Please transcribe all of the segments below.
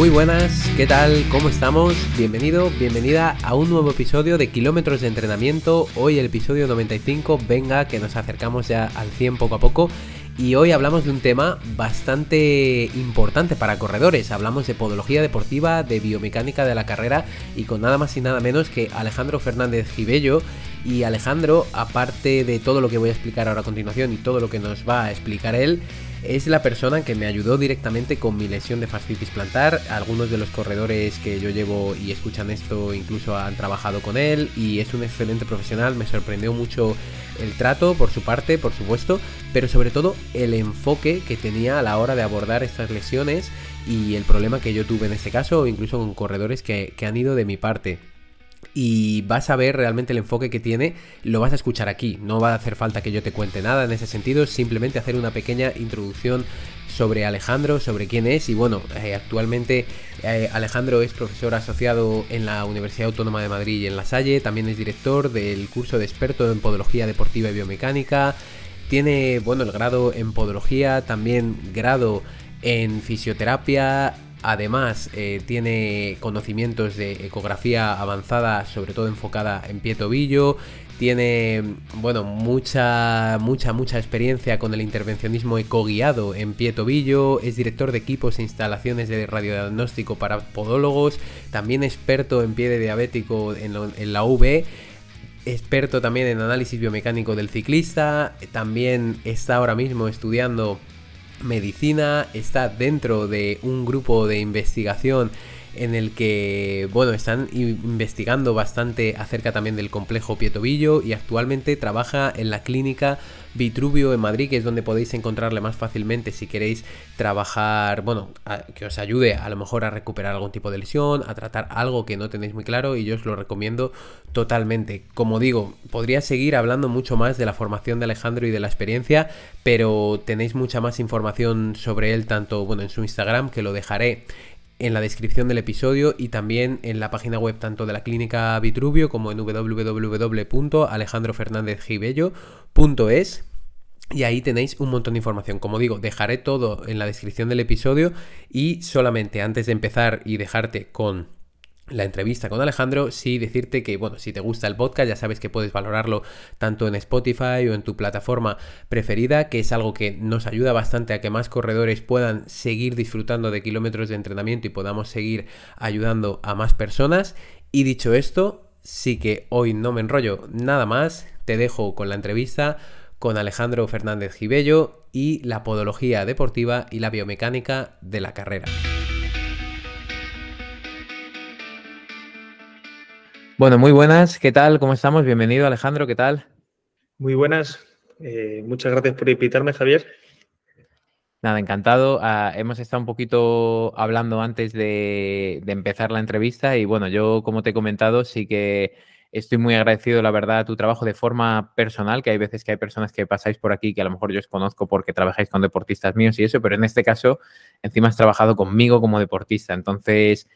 Muy buenas, ¿qué tal? ¿Cómo estamos? Bienvenido, bienvenida a un nuevo episodio de Kilómetros de Entrenamiento. Hoy el episodio 95, venga que nos acercamos ya al 100 poco a poco. Y hoy hablamos de un tema bastante importante para corredores. Hablamos de podología deportiva, de biomecánica de la carrera y con nada más y nada menos que Alejandro Fernández Gibello. Y Alejandro, aparte de todo lo que voy a explicar ahora a continuación y todo lo que nos va a explicar él, es la persona que me ayudó directamente con mi lesión de fascitis plantar. Algunos de los corredores que yo llevo y escuchan esto incluso han trabajado con él y es un excelente profesional. Me sorprendió mucho el trato por su parte, por supuesto, pero sobre todo el enfoque que tenía a la hora de abordar estas lesiones y el problema que yo tuve en este caso, incluso con corredores que, que han ido de mi parte y vas a ver realmente el enfoque que tiene, lo vas a escuchar aquí. No va a hacer falta que yo te cuente nada en ese sentido, simplemente hacer una pequeña introducción sobre Alejandro, sobre quién es y bueno, eh, actualmente eh, Alejandro es profesor asociado en la Universidad Autónoma de Madrid y en La Salle, también es director del curso de experto en podología deportiva y biomecánica, tiene bueno el grado en podología, también grado en fisioterapia, Además, eh, tiene conocimientos de ecografía avanzada, sobre todo enfocada en pie tobillo. Tiene, bueno, mucha, mucha, mucha experiencia con el intervencionismo ecoguiado en pie tobillo. Es director de equipos e instalaciones de radiodiagnóstico para podólogos. También experto en pie de diabético en, en la V experto también en análisis biomecánico del ciclista, también está ahora mismo estudiando medicina, está dentro de un grupo de investigación en el que, bueno, están investigando bastante acerca también del complejo Pietobillo y actualmente trabaja en la clínica Vitruvio en Madrid, que es donde podéis encontrarle más fácilmente si queréis trabajar, bueno, que os ayude a lo mejor a recuperar algún tipo de lesión, a tratar algo que no tenéis muy claro y yo os lo recomiendo totalmente. Como digo, podría seguir hablando mucho más de la formación de Alejandro y de la experiencia, pero tenéis mucha más información sobre él tanto, bueno, en su Instagram, que lo dejaré en la descripción del episodio y también en la página web tanto de la clínica Vitruvio como en www.alejandrofernandezgibello.es y ahí tenéis un montón de información. Como digo, dejaré todo en la descripción del episodio y solamente antes de empezar y dejarte con la entrevista con Alejandro, sí decirte que, bueno, si te gusta el podcast, ya sabes que puedes valorarlo tanto en Spotify o en tu plataforma preferida, que es algo que nos ayuda bastante a que más corredores puedan seguir disfrutando de kilómetros de entrenamiento y podamos seguir ayudando a más personas. Y dicho esto, sí que hoy no me enrollo nada más, te dejo con la entrevista con Alejandro Fernández Gibello y la podología deportiva y la biomecánica de la carrera. Bueno, muy buenas, ¿qué tal? ¿Cómo estamos? Bienvenido Alejandro, ¿qué tal? Muy buenas, eh, muchas gracias por invitarme, Javier. Nada, encantado. Ah, hemos estado un poquito hablando antes de, empezar la entrevista y bueno, yo como te he comentado, sí que estoy muy agradecido, la verdad, a tu trabajo de forma personal, que hay veces que hay personas que pasáis por aquí que a lo mejor yo os conozco porque trabajáis con deportistas míos y eso, pero en este caso encima has trabajado conmigo como deportista. Entonces,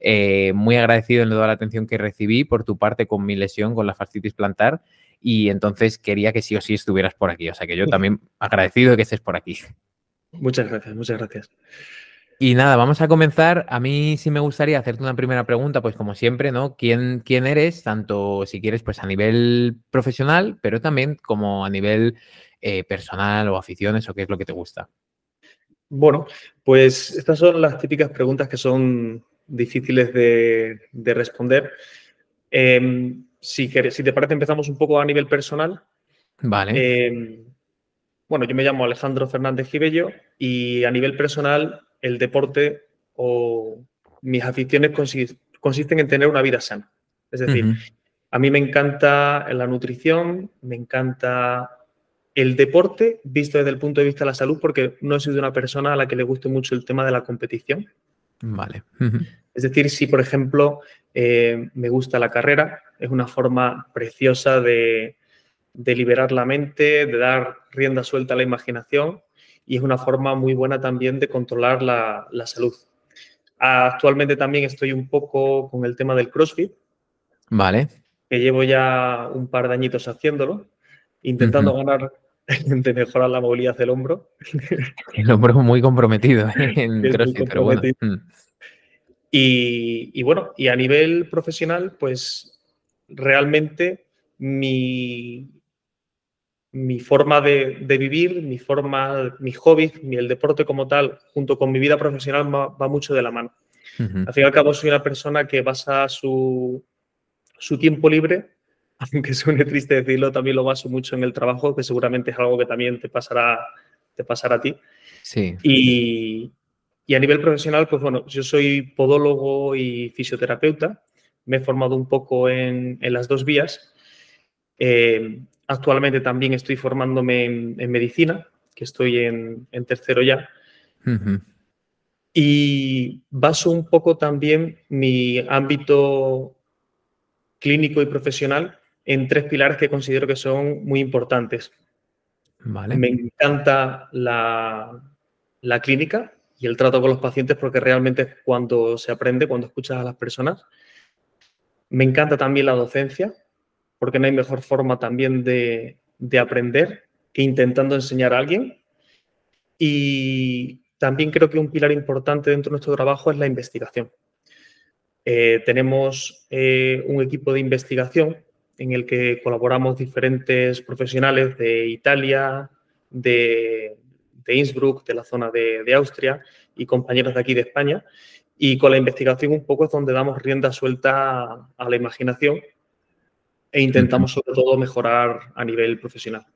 eh, muy agradecido en toda la atención que recibí por tu parte con mi lesión, con la fascitis plantar. Y entonces quería que sí o sí estuvieras por aquí. O sea que yo también agradecido de que estés por aquí. Muchas gracias, muchas gracias. Y nada, vamos a comenzar. A mí sí me gustaría hacerte una primera pregunta, pues como siempre, ¿no? ¿Quién, quién eres? Tanto si quieres, pues a nivel profesional, pero también como a nivel eh, personal o aficiones o qué es lo que te gusta. Bueno, pues estas son las típicas preguntas que son difíciles de, responder. Em, si, si, te parece, empezamos un poco a nivel personal. Vale. Em, bueno, yo me llamo Alejandro Fernández Gibello y a nivel personal, el deporte o mis aficiones consisten en tener una vida sana. Es decir, a mí me encanta la nutrición, me encanta el deporte visto desde el punto de vista de la salud, porque no he sido una persona a la que le guste mucho el tema de la competición. Vale. Es decir, si por ejemplo eh, me gusta la carrera, es una forma preciosa de, liberar la mente, de dar rienda suelta a la imaginación y es una forma muy buena también de controlar la, salud. Actualmente también estoy un poco con el tema del CrossFit. Vale. Que llevo ya un par de añitos haciéndolo, intentando ganar de mejorar la movilidad del hombro. El hombro muy comprometido en CrossFit, pero bueno. Mm. Y, bueno, y a nivel profesional, pues realmente mi, mi forma de, vivir, mi forma, mis hobbies, el deporte como tal, junto con mi vida profesional va, mucho de la mano. Al fin y al cabo soy una persona que basa su, su tiempo libre, aunque suene triste decirlo, también lo baso mucho en el trabajo, que seguramente es algo que también te pasará, te pasará a ti. Sí. Y, y a nivel profesional, pues bueno, yo soy podólogo y fisioterapeuta. Me he formado un poco en, las dos vías. Eh, actualmente también estoy formándome en, medicina, que estoy en, tercero ya. Y baso un poco también mi ámbito clínico y profesional en tres pilares que considero que son muy importantes. Vale. Me encanta la, la clínica, y el trato con los pacientes porque realmente es cuando se aprende, cuando escuchas a las personas. Me encanta también la docencia porque no hay mejor forma también de, aprender que intentando enseñar a alguien. Y también creo que un pilar importante dentro de nuestro trabajo es la investigación. Eh, tenemos eh, un equipo de investigación en el que colaboramos diferentes profesionales de Italia, de, de Innsbruck, de la zona de, Austria y compañeros de aquí de España. Y con la investigación un poco es donde damos rienda suelta a, la imaginación e intentamos sobre todo mejorar a nivel profesional.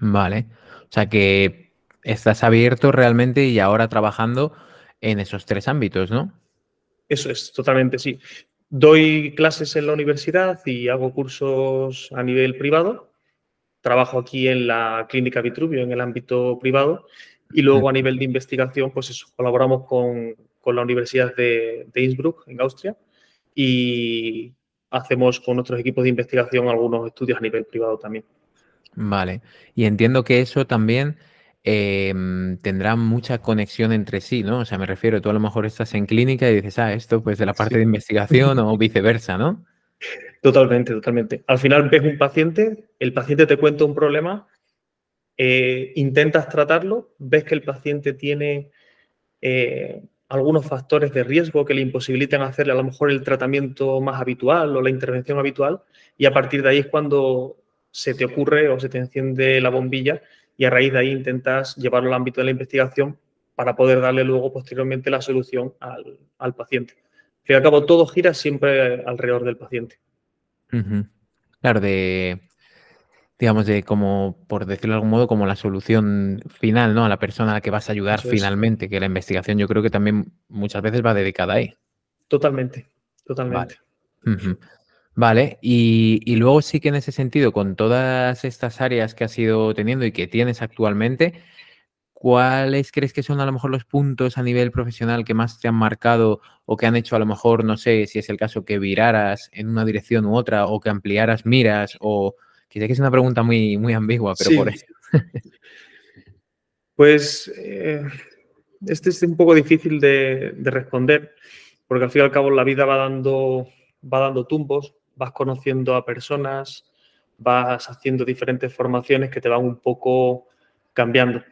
Vale. O sea que estás abierto realmente y ahora trabajando en esos tres ámbitos, ¿no? Eso es, totalmente, sí. Doy clases en la universidad y hago cursos a nivel privado. Trabajo aquí en la clínica Vitruvio, en el ámbito privado, y luego a nivel de investigación, pues eso, colaboramos con, la Universidad de, Innsbruck, en Austria, y hacemos con nuestros equipos de investigación algunos estudios a nivel privado también. Vale, y entiendo que eso también em, tendrá mucha conexión entre sí, ¿no? O sea, me refiero, tú a lo mejor estás en clínica y dices, ah, esto pues de la parte de investigación o viceversa, ¿no? Totalmente, totalmente. Al final ves un paciente, el paciente te cuenta un problema, eh, intentas tratarlo, ves que el paciente tiene eh, algunos factores de riesgo que le imposibilitan hacerle a lo mejor el tratamiento más habitual o la intervención habitual y a partir de ahí es cuando se te ocurre o se te enciende la bombilla y a raíz de ahí intentas llevarlo al ámbito de la investigación para poder darle luego posteriormente la solución al, al paciente. Al fin y al cabo, todo gira siempre alrededor del paciente. Claro, de, digamos, de como, por decirlo de algún modo, como la solución final, ¿no? A la persona a la que vas a ayudar finalmente, que la investigación yo creo que también muchas veces va dedicada ahí. Totalmente, totalmente. Vale. Y, y, luego sí que en ese sentido, con todas estas áreas que has ido teniendo y que tienes actualmente, ¿cuáles crees que son a lo mejor los puntos a nivel profesional que más te han marcado o que han hecho a lo mejor, no sé si es el caso, que viraras en una dirección u otra o que ampliaras miras o quizá que es una pregunta muy, muy ambigua, pero por eso. pues eh, este es un poco difícil de, responder porque al fin y al cabo la vida va dando, va dando tumbos, vas conociendo a personas, vas haciendo diferentes formaciones que te van un poco cambiando.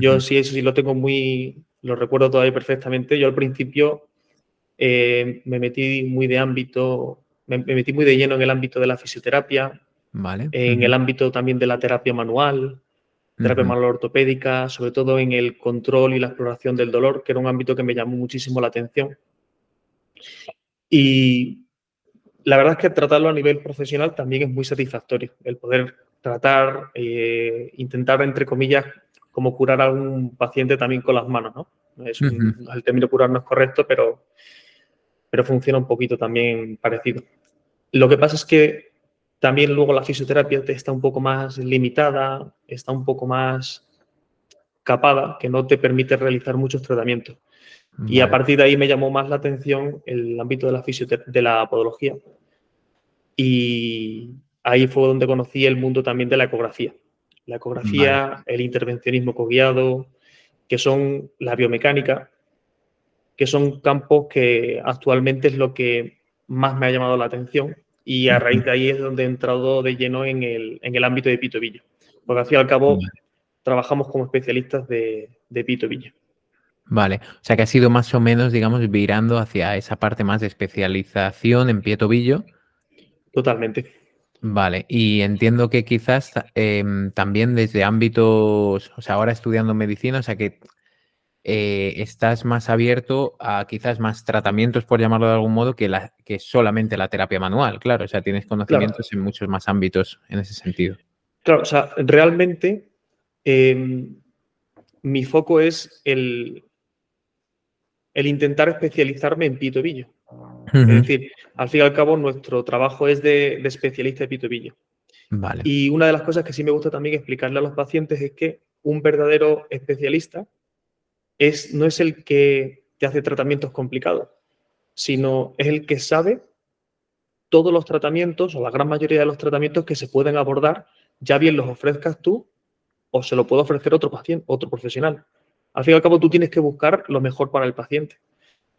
Yo sí, eso sí lo tengo muy, lo recuerdo todavía perfectamente. Yo al principio eh, me metí muy de ámbito, me, metí muy de lleno en el ámbito de la fisioterapia, vale. en el ámbito también de la terapia manual, terapia manual ortopédica, sobre todo en el control y la exploración del dolor, que era un ámbito que me llamó muchísimo la atención. Y la verdad es que tratarlo a nivel profesional también es muy satisfactorio, el poder tratar, eh, intentar, entre comillas, como curar a un paciente también con las manos, ¿no? Es El término curar no es correcto, pero, pero funciona un poquito también parecido. Lo que pasa es que también luego la fisioterapia está un poco más limitada, está un poco más capada, que no te permite realizar muchos tratamientos. Y a partir de ahí me llamó más la atención el ámbito de la, de la podología. Y ahí fue donde conocí el mundo también de la ecografía la ecografía, el intervencionismo coguiado, que son la biomecánica, que son campos que actualmente es lo que más me ha llamado la atención y a raíz de ahí es donde he entrado de lleno en el, en el ámbito de Pito Villa. Porque al fin y al cabo trabajamos como especialistas de, de Pito Villa. Vale, o sea que ha sido más o menos, digamos, virando hacia esa parte más de especialización en pie tobillo. Totalmente. Vale, y entiendo que quizás em, también desde ámbitos, o sea, ahora estudiando medicina, o sea que eh, estás más abierto a quizás más tratamientos, por llamarlo de algún modo, que, la, que solamente la terapia manual, claro, o sea, tienes conocimientos en muchos más ámbitos en ese sentido. Claro, o sea, realmente em, mi foco es el, el intentar especializarme en pito tobillo. Es decir, al fin y al cabo, nuestro trabajo es de, especialista de pito tobillo. Vale. Y una de las cosas que sí me gusta también explicarle a los pacientes es que un verdadero especialista es, no es el que te hace tratamientos complicados, sino es el que sabe todos los tratamientos o la gran mayoría de los tratamientos que se pueden abordar, ya bien los ofrezcas tú o se lo puede ofrecer otro paciente, otro profesional. Al fin y al cabo, tú tienes que buscar lo mejor para el paciente.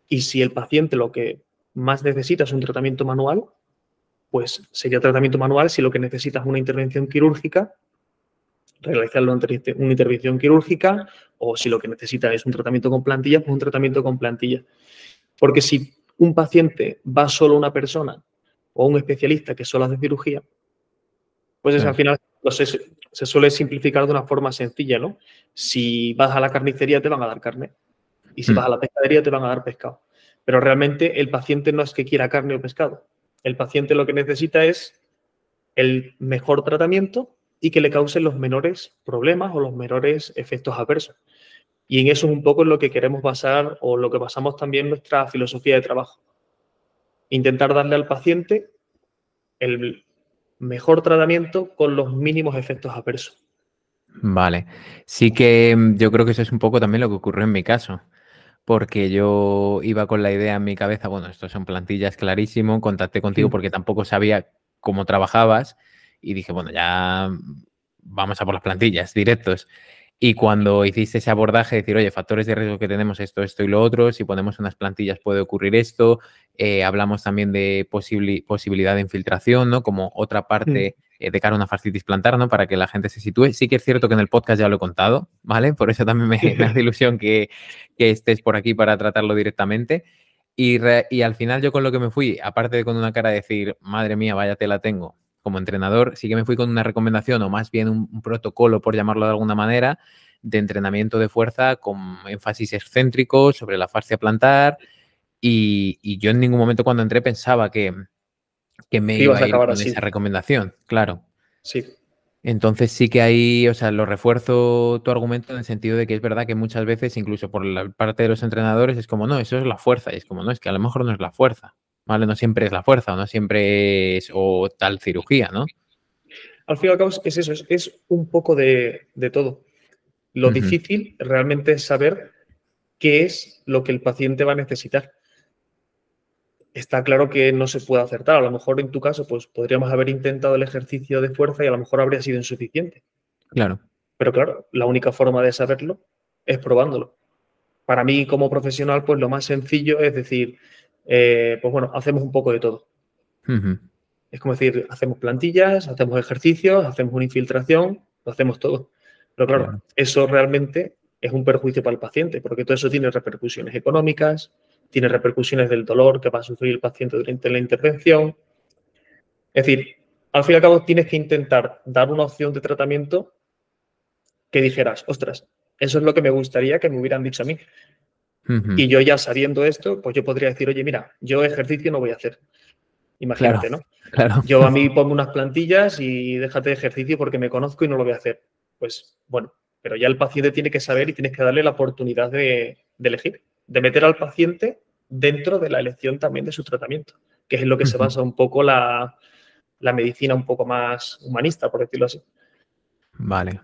Y si el paciente lo que más necesita es un tratamiento manual, pues sería tratamiento manual. Si lo que necesita es una intervención quirúrgica, realizarlo una intervención quirúrgica, o si lo que necesita es un tratamiento con plantilla, pues un tratamiento con plantilla. Porque si un paciente va solo una persona o un especialista que solo hace cirugía, pues es, al final se suele simplificar de una forma sencilla, ¿no? Si vas a la carnicería te van a dar carne y si mm. vas a la pescadería te van a dar pescado. Pero realmente el paciente no es que quiera carne o pescado. El paciente lo que necesita es el mejor tratamiento y que le causen los menores problemas o los menores efectos adversos. Y en eso es un poco en lo que queremos basar o lo que basamos también nuestra filosofía de trabajo. Intentar darle al paciente el mejor tratamiento con los mínimos efectos adversos. Vale, sí que mm, yo creo que eso es un poco también lo que ocurrió en mi caso, porque yo iba con la idea en mi cabeza, bueno, esto son plantillas clarísimo, contacté contigo porque tampoco sabía cómo trabajabas y dije, bueno, ya vamos a por las plantillas, directos. Y cuando hiciste ese abordaje, decir, oye, factores de riesgo que tenemos esto, esto y lo otro, si ponemos unas plantillas puede ocurrir esto, eh, hablamos también de posibilidad de infiltración, ¿no? Como otra parte mm. eh, de cara a una fascitis plantar, ¿no? Para que la gente se sitúe. Sí que es cierto que en el podcast ya lo he contado, ¿vale? Por eso también me, hace ilusión que, estés por aquí para tratarlo directamente. Y, y, al final yo con lo que me fui, aparte de con una cara de decir, madre mía, vaya te la tengo, como entrenador, sí que me fui con una recomendación o más bien un, protocolo, por llamarlo de alguna manera, de entrenamiento de fuerza con énfasis excéntrico sobre la fascia plantar. Y, yo en ningún momento cuando entré pensaba que, que me iba a ir con esa recomendación, claro. Sí. Entonces sí que ahí, o sea, lo refuerzo tu argumento en el sentido de que es verdad que muchas veces, incluso por la parte de los entrenadores, es como, no, eso es la fuerza. Y es como, no, es que a lo mejor no es la fuerza. ¿Vale? No siempre es la fuerza, no siempre es o tal cirugía, ¿no? Al fin y al cabo es eso, es, un poco de, todo. Lo difícil realmente es saber qué es lo que el paciente va a necesitar. Está claro que no se puede acertar. A lo mejor en tu caso, pues podríamos haber intentado el ejercicio de fuerza y a lo mejor habría sido insuficiente. Claro. Pero claro, la única forma de saberlo es probándolo. Para mí, como profesional, pues lo más sencillo es decir, eh, pues bueno, hacemos un poco de todo. Es como decir, hacemos plantillas, hacemos ejercicios, hacemos una infiltración, lo hacemos todo. Pero claro, eso realmente es un perjuicio para el paciente, porque todo eso tiene repercusiones económicas, tiene repercusiones del dolor que va a sufrir el paciente durante la intervención. Es decir, al fin y al cabo tienes que intentar dar una opción de tratamiento que dijeras, ostras, eso es lo que me gustaría que me hubieran dicho a mí. Y yo ya sabiendo esto, pues yo podría decir, oye, mira, yo ejercicio no voy a hacer. Imagínate, ¿no? Claro. Yo a mí pongo unas plantillas y déjate de ejercicio porque me conozco y no lo voy a hacer. Pues bueno, pero ya el paciente tiene que saber y tienes que darle la oportunidad de, elegir, de meter al paciente dentro de la elección también de su tratamiento, que es en lo que se basa un poco la, la medicina un poco más humanista, por decirlo así. Vale,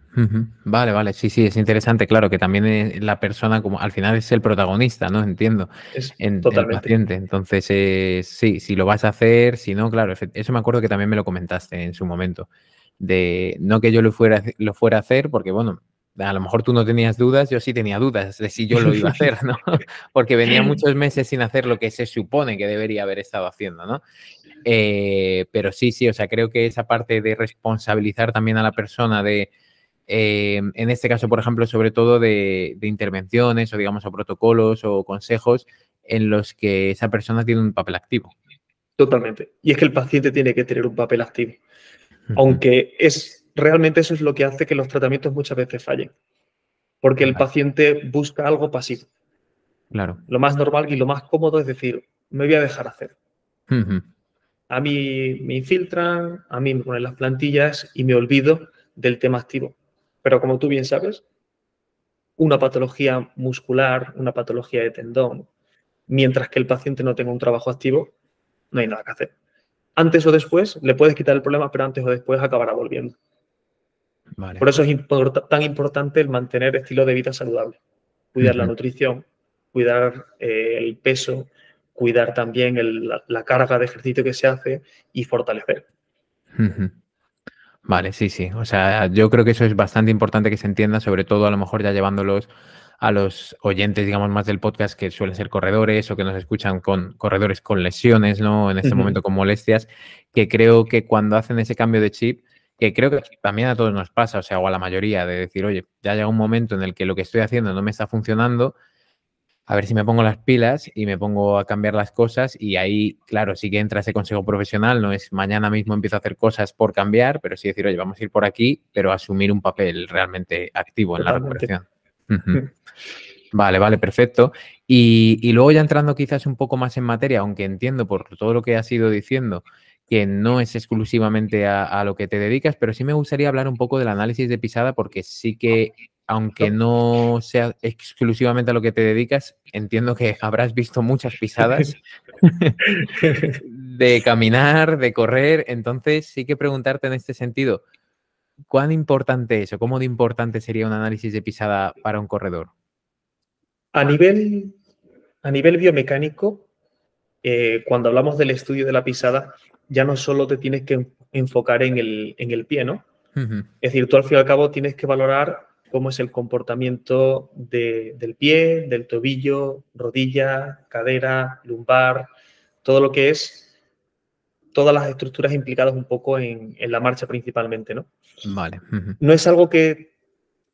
vale, vale, sí, sí, es interesante, claro, que también la persona como al final es el protagonista, ¿no? Entiendo, es en, el paciente. Entonces, eh, sí, si lo vas a hacer, si no, claro, eso me acuerdo que también me lo comentaste en su momento, de no que yo lo fuera, lo fuera a hacer, porque bueno, a lo mejor tú no tenías dudas, yo sí tenía dudas de si yo lo iba a hacer, ¿no? Porque venía muchos meses sin hacer lo que se supone que debería haber estado haciendo, ¿no? Eh, pero sí, sí, o sea, creo que esa parte de responsabilizar también a la persona de eh, en este caso, por ejemplo, sobre todo de, intervenciones o, digamos, o protocolos o consejos en los que esa persona tiene un papel activo. Totalmente. Y es que el paciente tiene que tener un papel activo. Aunque es realmente eso es lo que hace que los tratamientos muchas veces fallen. Porque el paciente busca algo pasivo. Claro. Lo más normal y lo más cómodo es decir, me voy a dejar hacer. A mí me infiltran, a mí me ponen las plantillas y me olvido del tema activo. Pero como tú bien sabes, una patología muscular, una patología de tendón, mientras que el paciente no tenga un trabajo activo, no hay nada que hacer. Antes o después le puedes quitar el problema, pero antes o después acabará volviendo. Por eso es tan importante el mantener estilo de vida saludable. Cuidar la nutrición, cuidar eh, el peso, cuidar también la, carga de ejercicio que se hace y fortalecer. Vale, sí, sí. O sea, yo creo que eso es bastante importante que se entienda, sobre todo a lo mejor ya llevándolos a los oyentes, digamos, más del podcast que suelen ser corredores o que nos escuchan con corredores con lesiones, ¿no? En este momento con molestias, que creo que cuando hacen ese cambio de chip, que creo que también a todos nos pasa, o sea, o a la mayoría, de decir, oye, ya llega un momento en el que lo que estoy haciendo no me está funcionando, a ver si me pongo las pilas y me pongo a cambiar las cosas y ahí, claro, sí que entra ese consejo profesional, no es mañana mismo empiezo a hacer cosas por cambiar, pero sí decir, oye, vamos a ir por aquí, pero asumir un papel realmente activo en la recuperación. Vale, vale, perfecto. Y, luego ya entrando quizás un poco más en materia, aunque entiendo por todo lo que has ido diciendo que no es exclusivamente a, a, lo que te dedicas, pero sí me gustaría hablar un poco del análisis de pisada porque sí que aunque no sea exclusivamente a lo que te dedicas, entiendo que habrás visto muchas pisadas de caminar, de correr. Entonces, sí que preguntarte en este sentido, ¿cuán importante es o cómo de importante sería un análisis de pisada para un corredor? A nivel, a nivel biomecánico, eh, cuando hablamos del estudio de la pisada, ya no solo te tienes que enfocar en el, en el pie, ¿no? Es decir, tú al fin y al cabo tienes que valorar cómo es el comportamiento del pie, del tobillo, rodilla, cadera, lumbar, todo lo que es todas las estructuras implicadas un poco en, la marcha principalmente, ¿no? Vale. No es algo que,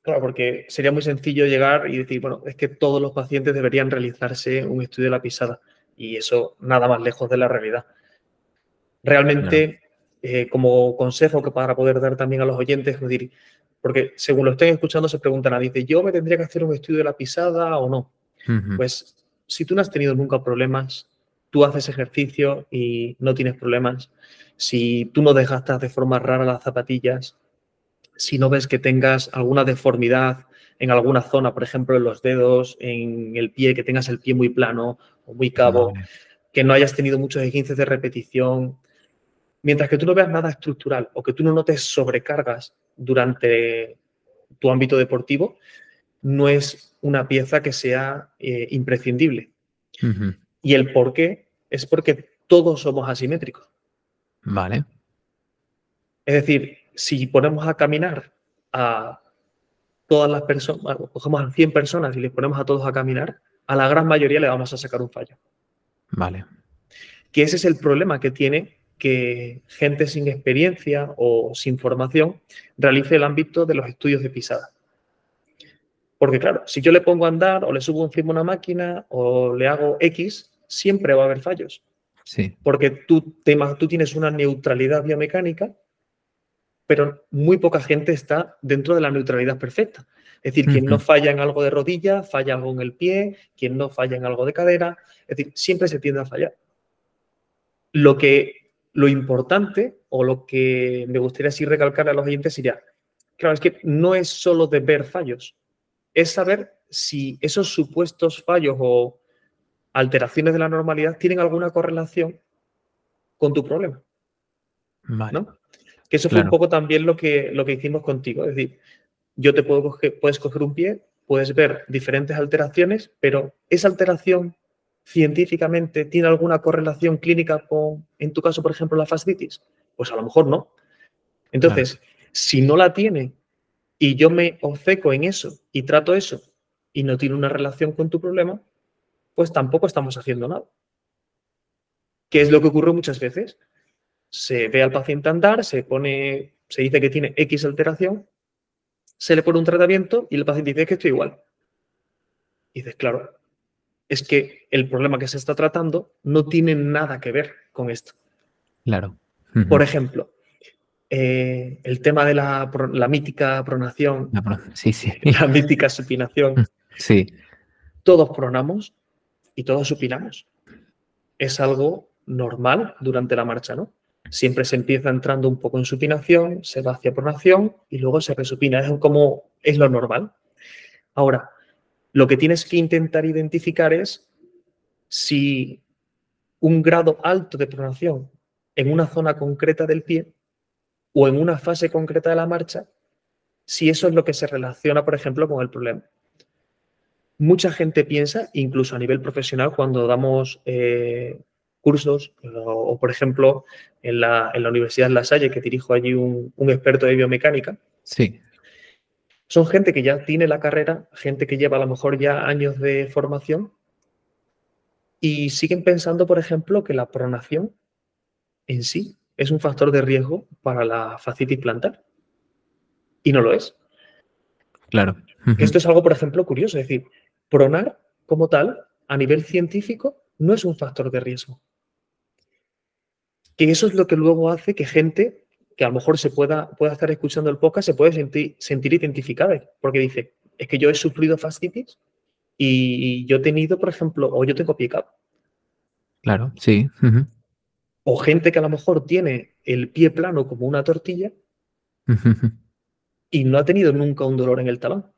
claro, porque sería muy sencillo llegar y decir, bueno, es que todos los pacientes deberían realizarse un estudio de la pisada y eso nada más lejos de la realidad. Realmente, eh, como consejo que para poder dar también a los oyentes, es decir, porque según lo estén escuchando se preguntan, a dice, ¿yo me tendría que hacer un estudio de la pisada o no? Pues si tú no has tenido nunca problemas, tú haces ejercicio y no tienes problemas, si tú no desgastas de forma rara las zapatillas, si no ves que tengas alguna deformidad en alguna zona, por ejemplo, en los dedos, en el pie, que tengas el pie muy plano muy cabo, que no hayas tenido muchos esguinces de repetición, mientras que tú no veas nada estructural o que tú no notes sobrecargas durante tu ámbito deportivo, no es una pieza que sea eh, imprescindible. Y el por qué es porque todos somos asimétricos. Vale. Es decir, si ponemos a caminar a todas las personas, cogemos a 100 personas y les ponemos a todos a caminar, a la gran mayoría le vamos a sacar un fallo. Vale. Que ese es el problema que tiene que gente sin experiencia o sin formación realice el ámbito de los estudios de pisada. Porque claro, si yo le pongo a andar o le subo encima una máquina o le hago X, siempre va a haber fallos. Sí. Porque tú, tú tienes una neutralidad biomecánica, pero muy poca gente está dentro de la neutralidad perfecta. Es decir, quien no falla en algo de rodilla, falla algo en el pie, quien no falla en algo de cadera, es decir, siempre se tiende a fallar. Lo que lo importante o lo que me gustaría así recalcar a los oyentes sería, claro, es que no es solo de ver fallos, es saber si esos supuestos fallos o alteraciones de la normalidad tienen alguna correlación con tu problema. ¿no? Que eso fue un poco también lo que, lo que hicimos contigo. Es decir, yo te puedo coger, puedes coger un pie, puedes ver diferentes alteraciones, pero esa alteración científicamente tiene alguna correlación clínica con, en tu caso, por ejemplo, la fascitis? Pues a lo mejor no. Entonces, si no la tiene y yo me obceco en eso y trato eso y no tiene una relación con tu problema, pues tampoco estamos haciendo nada. ¿Qué es lo que ocurre muchas veces? Se ve al paciente andar, se pone, se dice que tiene X alteración se le pone un tratamiento y el paciente dice que estoy igual. Y dices, claro, es que el problema que se está tratando no tiene nada que ver con esto. Claro. Por ejemplo, eh, el tema de la, mítica pronación, sí, sí. la mítica supinación. Sí. Todos pronamos y todos supinamos. Es algo normal durante la marcha, ¿no? Siempre se empieza entrando un poco en supinación, se va hacia pronación y luego se resupina. Es como es lo normal. Ahora, lo que tienes que intentar identificar es si un grado alto de pronación en una zona concreta del pie o en una fase concreta de la marcha, si eso es lo que se relaciona, por ejemplo, con el problema. Mucha gente piensa, incluso a nivel profesional, cuando damos eh, cursos, o, por ejemplo, en la, en la, Universidad de La Salle, que dirijo allí un, experto de biomecánica. Sí. Son gente que ya tiene la carrera, gente que lleva a lo mejor ya años de formación y siguen pensando, por ejemplo, que la pronación en sí es un factor de riesgo para la fascitis plantar. Y no lo es. Claro. Esto es algo, por ejemplo, curioso. Es decir, pronar como tal, a nivel científico, no es un factor de riesgo. Que eso es lo que luego hace que gente que a lo mejor se pueda, pueda estar escuchando el podcast se puede sentir, sentir identificada, porque dice, es que yo he sufrido fascitis y yo he tenido, por ejemplo, o yo tengo pie Claro, sí. O gente que a lo mejor tiene el pie plano como una tortilla y no ha tenido nunca un dolor en el talón.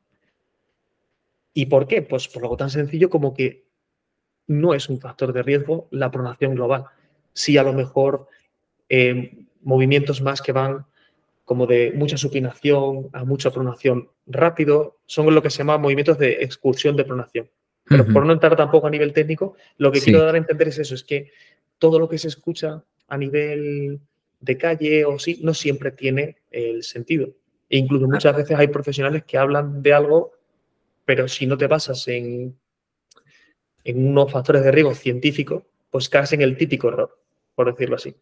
¿Y por qué? Pues por algo tan sencillo como que no es un factor de riesgo la pronación global. Sí, a lo mejor eh, movimientos más que van como de mucha supinación a mucha pronación rápido, son lo que se llama movimientos de excursión de pronación. Pero por no entrar tampoco a nivel técnico, lo que quiero dar a entender es eso, es que todo lo que se escucha a nivel de calle o sí, no siempre tiene el sentido. E incluso muchas veces hay profesionales que hablan de algo, pero si no te basas en en unos factores de riesgo científicos, pues caes en el típico error, por decirlo así.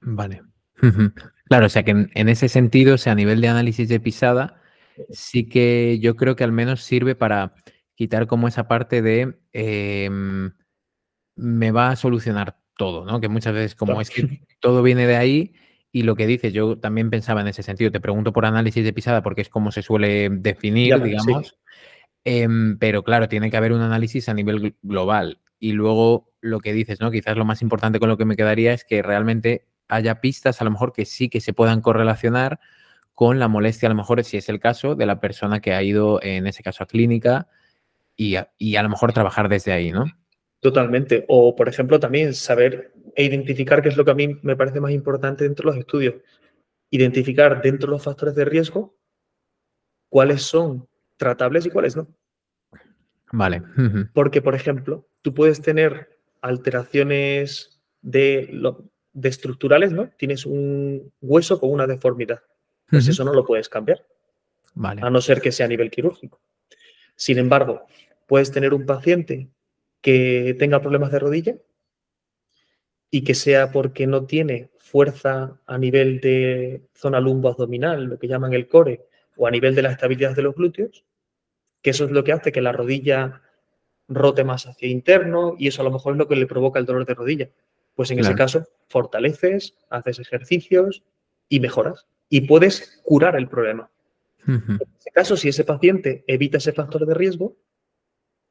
Vale. Claro, o sea que en, ese sentido, o sea, a nivel de análisis de pisada, sí que yo creo que al menos sirve para quitar como esa parte de em, me va a solucionar todo, ¿no? Que muchas veces como es que todo viene de ahí y lo que dices, yo también pensaba en ese sentido, te pregunto por análisis de pisada porque es como se suele definir, digamos. Em, pero claro, tiene que haber un análisis a nivel global. Y luego lo que dices, ¿no? Quizás lo más importante con lo que me quedaría es que realmente haya pistas, a lo mejor que sí que se puedan correlacionar con la molestia, a lo mejor, si es el caso, de la persona que ha ido, en ese caso, a clínica y a, y a lo mejor trabajar desde ahí, ¿no? Totalmente. O, por ejemplo, también saber e identificar qué es lo que a mí me parece más importante dentro de los estudios. Identificar dentro de los factores de riesgo cuáles son tratables y cuáles no. Vale. Porque, por ejemplo, tú puedes tener alteraciones de, de, estructurales, ¿no? Tienes un hueso con una deformidad. Pues eso no lo puedes cambiar. Vale. A no ser que sea a nivel quirúrgico. Sin embargo, puedes tener un paciente que tenga problemas de rodilla y que sea porque no tiene fuerza a nivel de zona lumbo abdominal, lo que llaman el core, o a nivel de la estabilidad de los glúteos, que eso es lo que hace que la rodilla rote más hacia interno y eso a lo mejor es lo que le provoca el dolor de rodilla. Pues en ese caso, fortaleces, haces ejercicios y mejoras y puedes curar el problema. En ese caso, si ese paciente evita ese factor de riesgo,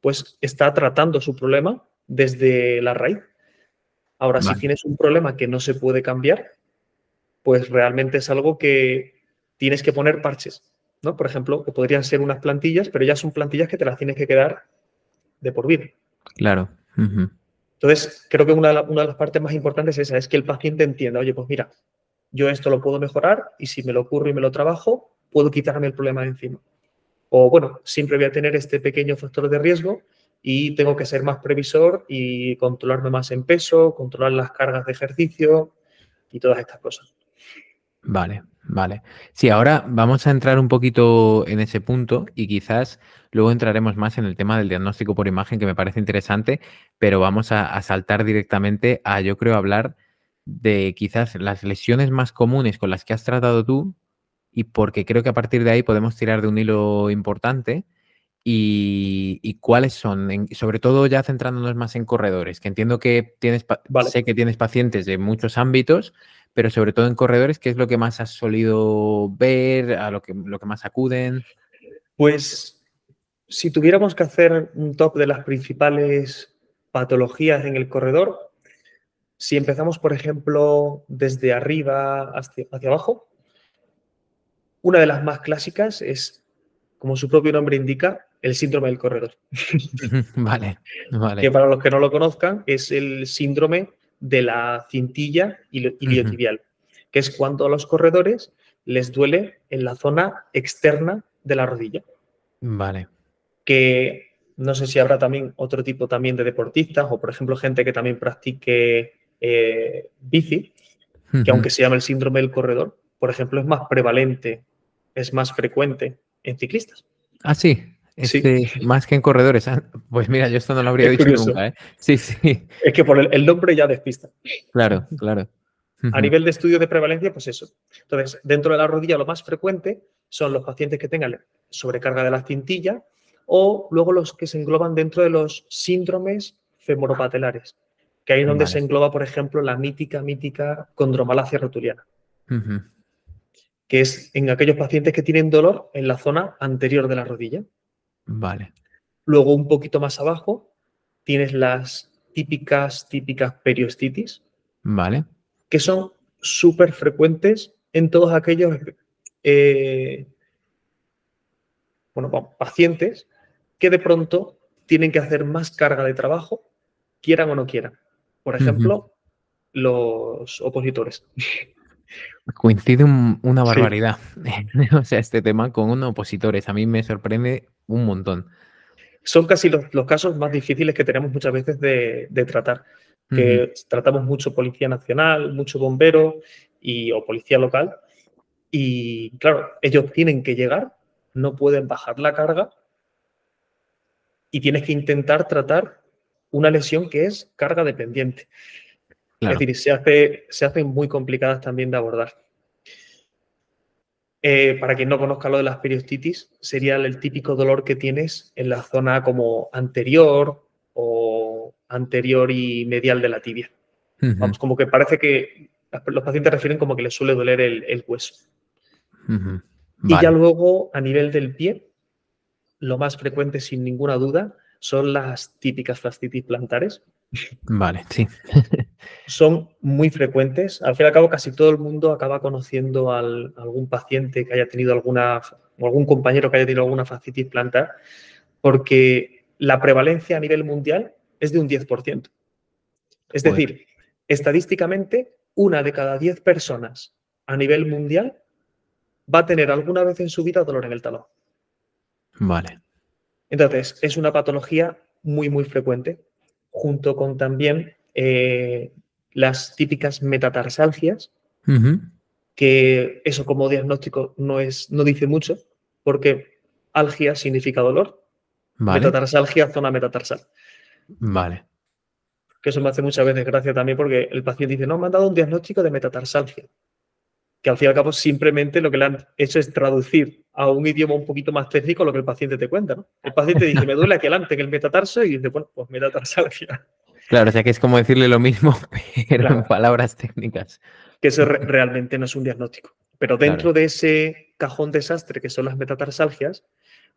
pues está tratando su problema desde la raíz. Ahora, si tienes un problema que no se puede cambiar, pues realmente es algo que tienes que poner parches. ¿no? Por ejemplo, que podrían ser unas plantillas, pero ya son plantillas que te las tienes que quedar de por vida. Claro. Entonces, creo que una de, las partes más importantes es esa, es que el paciente entienda, oye, pues mira, yo esto lo puedo mejorar y si me lo ocurro y me lo trabajo, puedo quitarme el problema de encima. O bueno, siempre voy a tener este pequeño factor de riesgo y tengo que ser más previsor y controlarme más en peso, controlar las cargas de ejercicio y todas estas cosas. Vale, Vale. Sí, ahora vamos a entrar un poquito en ese punto y quizás luego entraremos más en el tema del diagnóstico por imagen, que me parece interesante, pero vamos a, saltar directamente a, yo creo, hablar de quizás las lesiones más comunes con las que has tratado tú y porque creo que a partir de ahí podemos tirar de un hilo importante. Y, cuáles son, sobre todo ya centrándonos más en corredores, que entiendo que tienes, sé que tienes pacientes de muchos ámbitos, pero sobre todo en corredores, ¿qué es lo que más has solido ver, a lo que, lo que más acuden? Pues si tuviéramos que hacer un top de las principales patologías en el corredor, si empezamos, por ejemplo, desde arriba hacia, hacia abajo, una de las más clásicas es, como su propio nombre indica, el síndrome del corredor. Vale, vale. Que para los que no lo conozcan, es el síndrome de la cintilla iliotibial, que es cuando a los corredores les duele en la zona externa de la rodilla. Vale. Que no sé si habrá también otro tipo también de deportistas o, por ejemplo, gente que también practique eh, bici, que aunque se llama el síndrome del corredor, por ejemplo, es más prevalente, es más frecuente en ciclistas. Ah, sí. Este, más que en corredores. Ah, pues mira, yo esto no lo habría dicho nunca. ¿eh? Sí, sí. Es que por el, nombre ya despista. Claro, claro. A nivel de estudio de prevalencia, pues eso. Entonces, dentro de la rodilla lo más frecuente son los pacientes que tengan sobrecarga de la cintilla o luego los que se engloban dentro de los síndromes femoropatelares, que ahí es donde se engloba, por ejemplo, la mítica, mítica condromalacia rotuliana, que es en aquellos pacientes que tienen dolor en la zona anterior de la rodilla. Vale. Luego, un poquito más abajo, tienes las típicas, típicas periostitis. Vale. Que son súper frecuentes en todos aquellos eh, bueno, pacientes que de pronto tienen que hacer más carga de trabajo, quieran o no quieran. Por ejemplo, los opositores. Coincide una barbaridad. o sea, este tema con unos opositores. A mí me sorprende un montón. Son casi los, casos más difíciles que tenemos muchas veces de, tratar. Que tratamos mucho policía nacional, mucho bombero y, o policía local. Y claro, ellos tienen que llegar, no pueden bajar la carga y tienes que intentar tratar una lesión que es carga dependiente. Es decir, se, hace, se hacen muy complicadas también de abordar. Eh, para quien no conozca lo de las periostitis, sería el típico dolor que tienes en la zona como anterior o anterior y medial de la tibia. Vamos, como que parece que los pacientes refieren como que les suele doler el, hueso. Y ya luego, a nivel del pie, lo más frecuente, sin ninguna duda, son las típicas fascitis plantares. Vale, sí. son muy frecuentes. Al fin y al cabo, casi todo el mundo acaba conociendo a algún paciente que haya tenido alguna, o algún compañero que haya tenido alguna fascitis plantar, porque la prevalencia a nivel mundial es de un 10%. Es decir, estadísticamente, una de cada 10 personas a nivel mundial va a tener alguna vez en su vida dolor en el talón. Vale. Entonces, es una patología muy, muy frecuente, junto con también eh, las típicas metatarsalgias, que eso como diagnóstico no, es, no dice mucho, porque algia significa dolor, metatarsalgia, zona metatarsal. Vale. Que eso me hace muchas veces gracia también porque el paciente dice, no, me han dado un diagnóstico de metatarsalgia que al fin y al cabo simplemente lo que le han hecho es traducir a un idioma un poquito más técnico lo que el paciente te cuenta. ¿no? El paciente dice, me duele aquí adelante en el metatarso y dice, bueno, pues metatarsalgia. Claro, o sea que es como decirle lo mismo, pero en palabras técnicas. Que eso realmente no es un diagnóstico. Pero dentro de ese cajón desastre que son las metatarsalgias,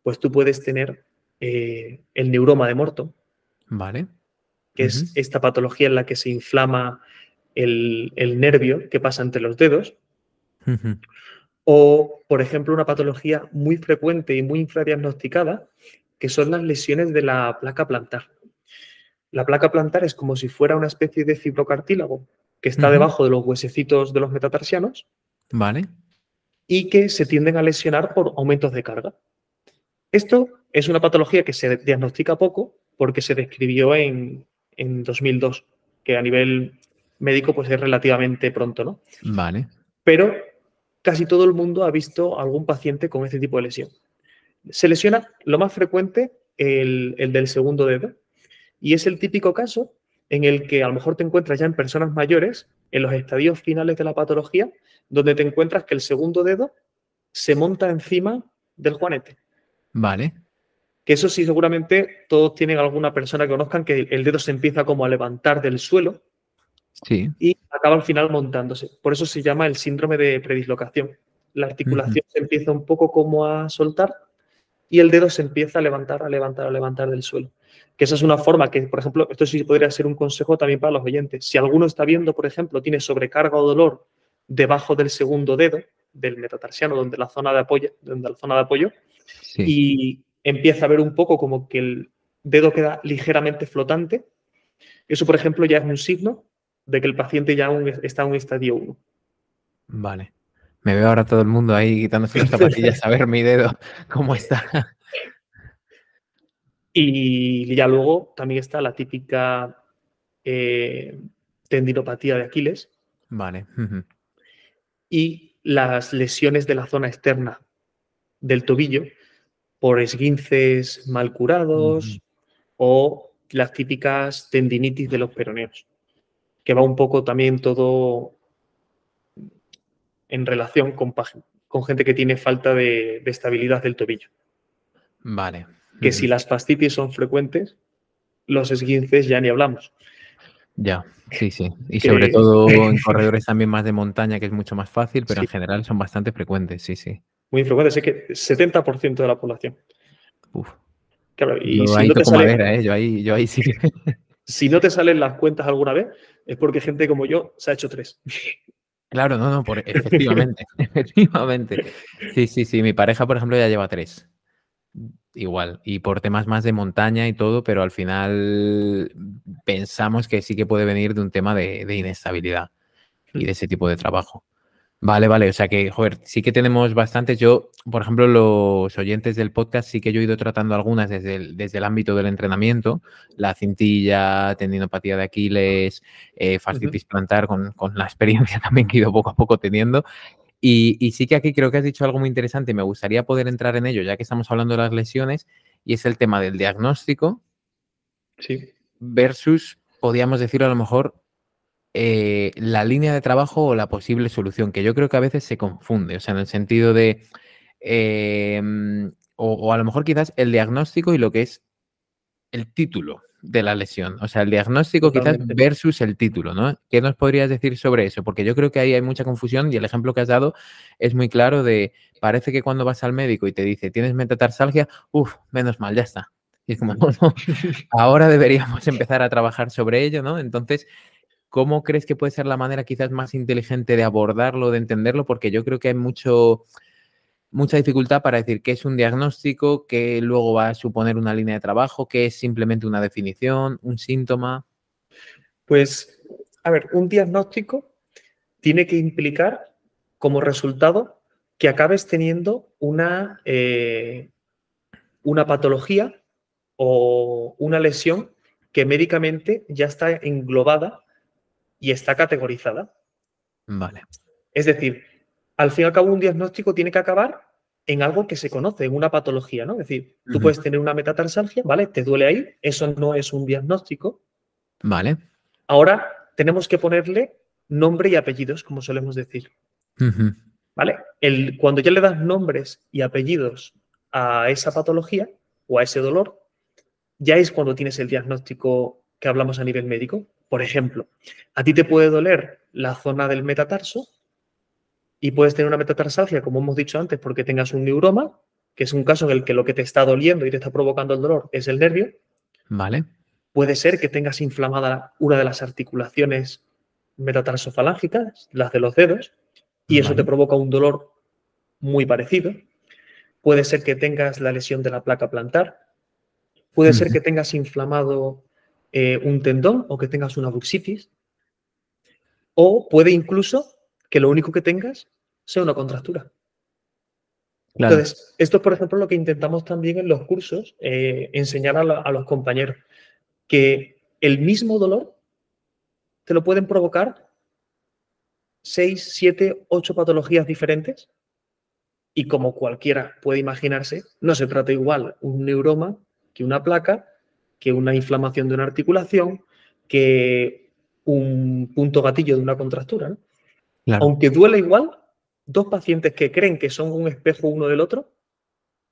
pues tú puedes tener eh, el neuroma de Morton. Vale. Que es esta patología en la que se inflama el, el nervio que pasa entre los dedos o, por ejemplo, una patología muy frecuente y muy infradiagnosticada, que son las lesiones de la placa plantar. La placa plantar es como si fuera una especie de fibrocartílago que está debajo de los huesecitos de los metatarsianos. Vale. Y que se tienden a lesionar por aumentos de carga. Esto es una patología que se diagnostica poco porque se describió en, en 2002, que a nivel médico pues es relativamente pronto, ¿no? Vale. Pero casi todo el mundo ha visto algún paciente con este tipo de lesión. Se lesiona lo más frecuente el, del segundo dedo y es el típico caso en el que a lo mejor te encuentras ya en personas mayores, en los estadios finales de la patología, donde te encuentras que el segundo dedo se monta encima del juanete. Vale. Que eso sí, seguramente todos tienen alguna persona que conozcan que el dedo se empieza como a levantar del suelo sí. y acaba al final montándose. Por eso se llama el síndrome de predislocación. La articulación se empieza un poco como a soltar y el dedo se empieza a levantar, a levantar, a levantar del suelo. Que esa es una forma que, por ejemplo, esto sí podría ser un consejo también para los oyentes. Si alguno está viendo, por ejemplo, tiene sobrecarga o dolor debajo del segundo dedo, del metatarsiano, donde la zona de apoyo, donde la zona de apoyo, y empieza a ver un poco como que el dedo queda ligeramente flotante, eso, por ejemplo, ya es un signo de que el paciente ya está en un estadio 1. Vale. Me veo ahora todo el mundo ahí quitándose las zapatillas a ver mi dedo cómo está. Y ya luego también está la típica eh, tendinopatía de Aquiles. Vale. Y las lesiones de la zona externa del tobillo por esguinces mal curados o las típicas tendinitis de los peroneos, que va un poco también todo en relación con, con gente que tiene falta de, estabilidad del tobillo. Vale. Que si las fascitis son frecuentes, los esguinces ya ni hablamos. Ya, sí, sí. Y sobre todo en corredores también más de montaña, que es mucho más fácil, pero en general son bastante frecuentes, sí, sí. Muy frecuentes, es que 70% de la población. Uf. Claro, y si no te sale, ¿eh? yo, ahí, yo ahí sí. si no te salen las cuentas alguna vez, es porque gente como yo se ha hecho tres. Claro, no, no, por, efectivamente, efectivamente. Sí, sí, sí, mi pareja, por ejemplo, ya lleva tres. Igual, y por temas más de montaña y todo, pero al final pensamos que sí que puede venir de un tema de, de inestabilidad y de ese tipo de trabajo. Vale, vale, o sea que, joder, sí que tenemos bastantes. Yo, por ejemplo, los oyentes del podcast, sí que yo he ido tratando algunas desde el, desde el ámbito del entrenamiento, la cintilla, tendinopatía de Aquiles, eh, fascitis plantar, con, la experiencia también que he ido poco a poco teniendo. Y, y, sí que aquí creo que has dicho algo muy interesante y me gustaría poder entrar en ello, ya que estamos hablando de las lesiones, y es el tema del diagnóstico sí. versus, podríamos decir a lo mejor, eh, la línea de trabajo o la posible solución, que yo creo que a veces se confunde, o sea, en el sentido de, em, o, a lo mejor quizás el diagnóstico y lo que es el título de la lesión, o sea, el diagnóstico quizás versus el título, ¿no? ¿Qué nos podrías decir sobre eso? Porque yo creo que ahí hay mucha confusión y el ejemplo que has dado es muy claro de, parece que cuando vas al médico y te dice, tienes metatarsalgia, uff, menos mal, ya está. Y es como, no, no, ahora deberíamos empezar a trabajar sobre ello, ¿no? Entonces, ¿Cómo crees que puede ser la manera quizás más inteligente de abordarlo, de entenderlo? Porque yo creo que hay mucho, mucha dificultad para decir qué es un diagnóstico, qué luego va a suponer una línea de trabajo, qué es simplemente una definición, un síntoma. Pues, a ver, un diagnóstico tiene que implicar como resultado que acabes teniendo una, eh, una patología o una lesión que médicamente ya está englobada y está categorizada. Vale. Es decir, al fin y al cabo un diagnóstico tiene que acabar en algo que se conoce, en una patología, ¿no? Es decir, tú puedes tener una metatarsalgia, ¿vale? Te duele ahí, eso no es un diagnóstico. Vale. Ahora tenemos que ponerle nombre y apellidos, como solemos decir. ¿Vale? El, cuando ya le das nombres y apellidos a esa patología o a ese dolor, ya es cuando tienes el diagnóstico que hablamos a nivel médico. Por ejemplo, a ti te puede doler la zona del metatarso y puedes tener una metatarsalgia, como hemos dicho antes, porque tengas un neuroma, que es un caso en el que lo que te está doliendo y te está provocando el dolor es el nervio. Vale. Puede ser que tengas inflamada una de las articulaciones metatarsofalángicas, las de los dedos, y eso te provoca un dolor muy parecido. Puede ser que tengas la lesión de la placa plantar. Puede ser que tengas inflamado eh, un tendón o que tengas una buxitis. O puede incluso que lo único que tengas sea una contractura. Entonces, esto es, por ejemplo, lo que intentamos también en los cursos, eh, enseñar a, a, los compañeros, que el mismo dolor te lo pueden provocar seis, siete, ocho patologías diferentes. Y como cualquiera puede imaginarse, no se trata igual un neuroma que una placa, que una inflamación de una articulación, que un punto gatillo de una contractura. Aunque duele igual, dos pacientes que creen que son un espejo uno del otro,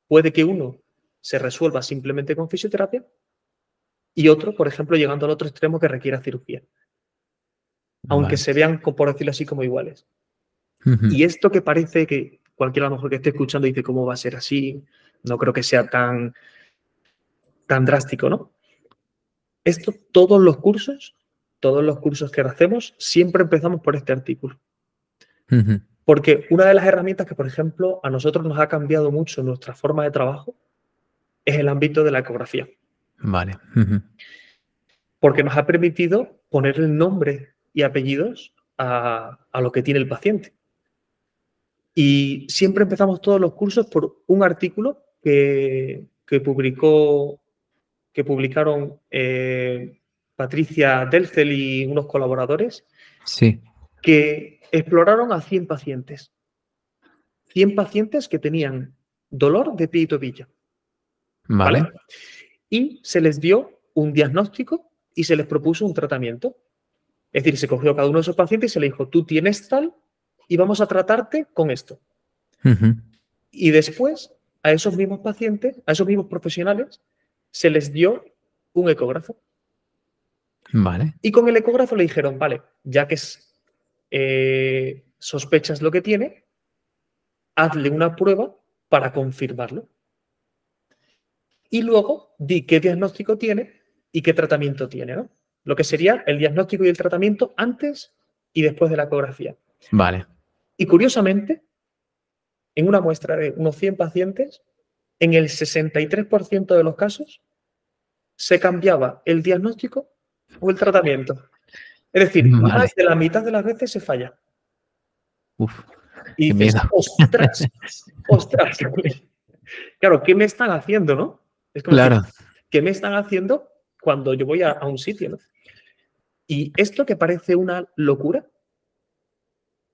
puede que uno se resuelva simplemente con fisioterapia y otro, por ejemplo, llegando al otro extremo que requiera cirugía. Aunque se vean, por decirlo así, como iguales. Y esto que parece que cualquiera a lo mejor que esté escuchando dice, ¿cómo va a ser así? No creo que sea tan, tan drástico, ¿no? Esto, todos los cursos, todos los cursos que hacemos, siempre empezamos por este artículo. Porque una de las herramientas que, por ejemplo, a nosotros nos ha cambiado mucho nuestra forma de trabajo es el ámbito de la ecografía. Vale. Porque nos ha permitido poner el nombre y apellidos a, lo que tiene el paciente. Y siempre empezamos todos los cursos por un artículo que, publicó, que publicaron eh, Patricia Delcel y unos colaboradores. Sí. Que exploraron a 100 pacientes. 100 pacientes que tenían dolor de pie y tobillo. Vale. Y se les dio un diagnóstico y se les propuso un tratamiento. Es decir, se cogió a cada uno de esos pacientes y se le dijo, tú tienes tal y vamos a tratarte con esto. Y después a esos mismos pacientes, a esos mismos profesionales, se les dio un ecógrafo. Vale. Y con el ecógrafo le dijeron, vale, ya que eh, sospechas lo que tiene, hazle una prueba para confirmarlo y luego di qué diagnóstico tiene y qué tratamiento tiene, ¿no? Lo que sería el diagnóstico y el tratamiento antes y después de la ecografía. Vale. Y curiosamente, en una muestra de unos 100 pacientes, en el 63% de los casos se cambiaba el diagnóstico o el tratamiento. Es decir, más de la mitad de las veces se falla. Uf. Y dices, ostras, ostras. Claro, ¿qué me están haciendo, no? claro. ¿qué me están haciendo cuando yo voy a, un sitio? Y esto que parece una locura,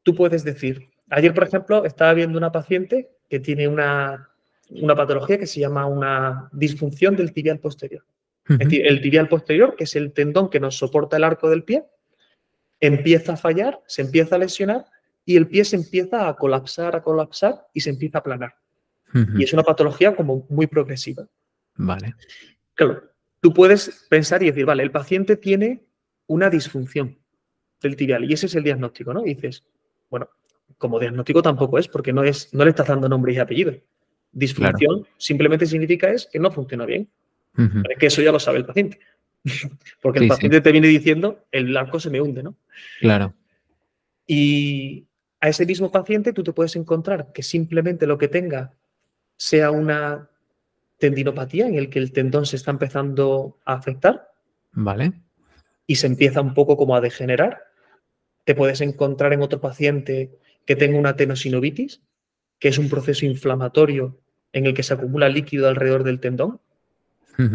tú puedes decir, ayer, por ejemplo, estaba viendo una paciente que tiene una, una patología que se llama una disfunción del tibial posterior. Es decir, el tibial posterior, que es el tendón que nos soporta el arco del pie, empieza a fallar, se empieza a lesionar y el pie se empieza a colapsar, a colapsar y se empieza a aplanar. Y es una patología como muy progresiva. Vale. Claro, tú puedes pensar y decir, vale, el paciente tiene una disfunción del tibial y ese es el diagnóstico, ¿no? Y dices, bueno, como diagnóstico tampoco es porque no, es, no le estás dando nombre y apellido. Disfunción simplemente significa es que no funciona bien. Es que eso ya lo sabe el paciente. porque el paciente te viene diciendo, el arco se me hunde, ¿no? Claro. Y a ese mismo paciente tú te puedes encontrar que simplemente lo que tenga sea una tendinopatía en el que el tendón se está empezando a afectar. Vale. Y se empieza un poco como a degenerar. Te puedes encontrar en otro paciente que tenga una tenosinovitis, que es un proceso inflamatorio en el que se acumula líquido alrededor del tendón.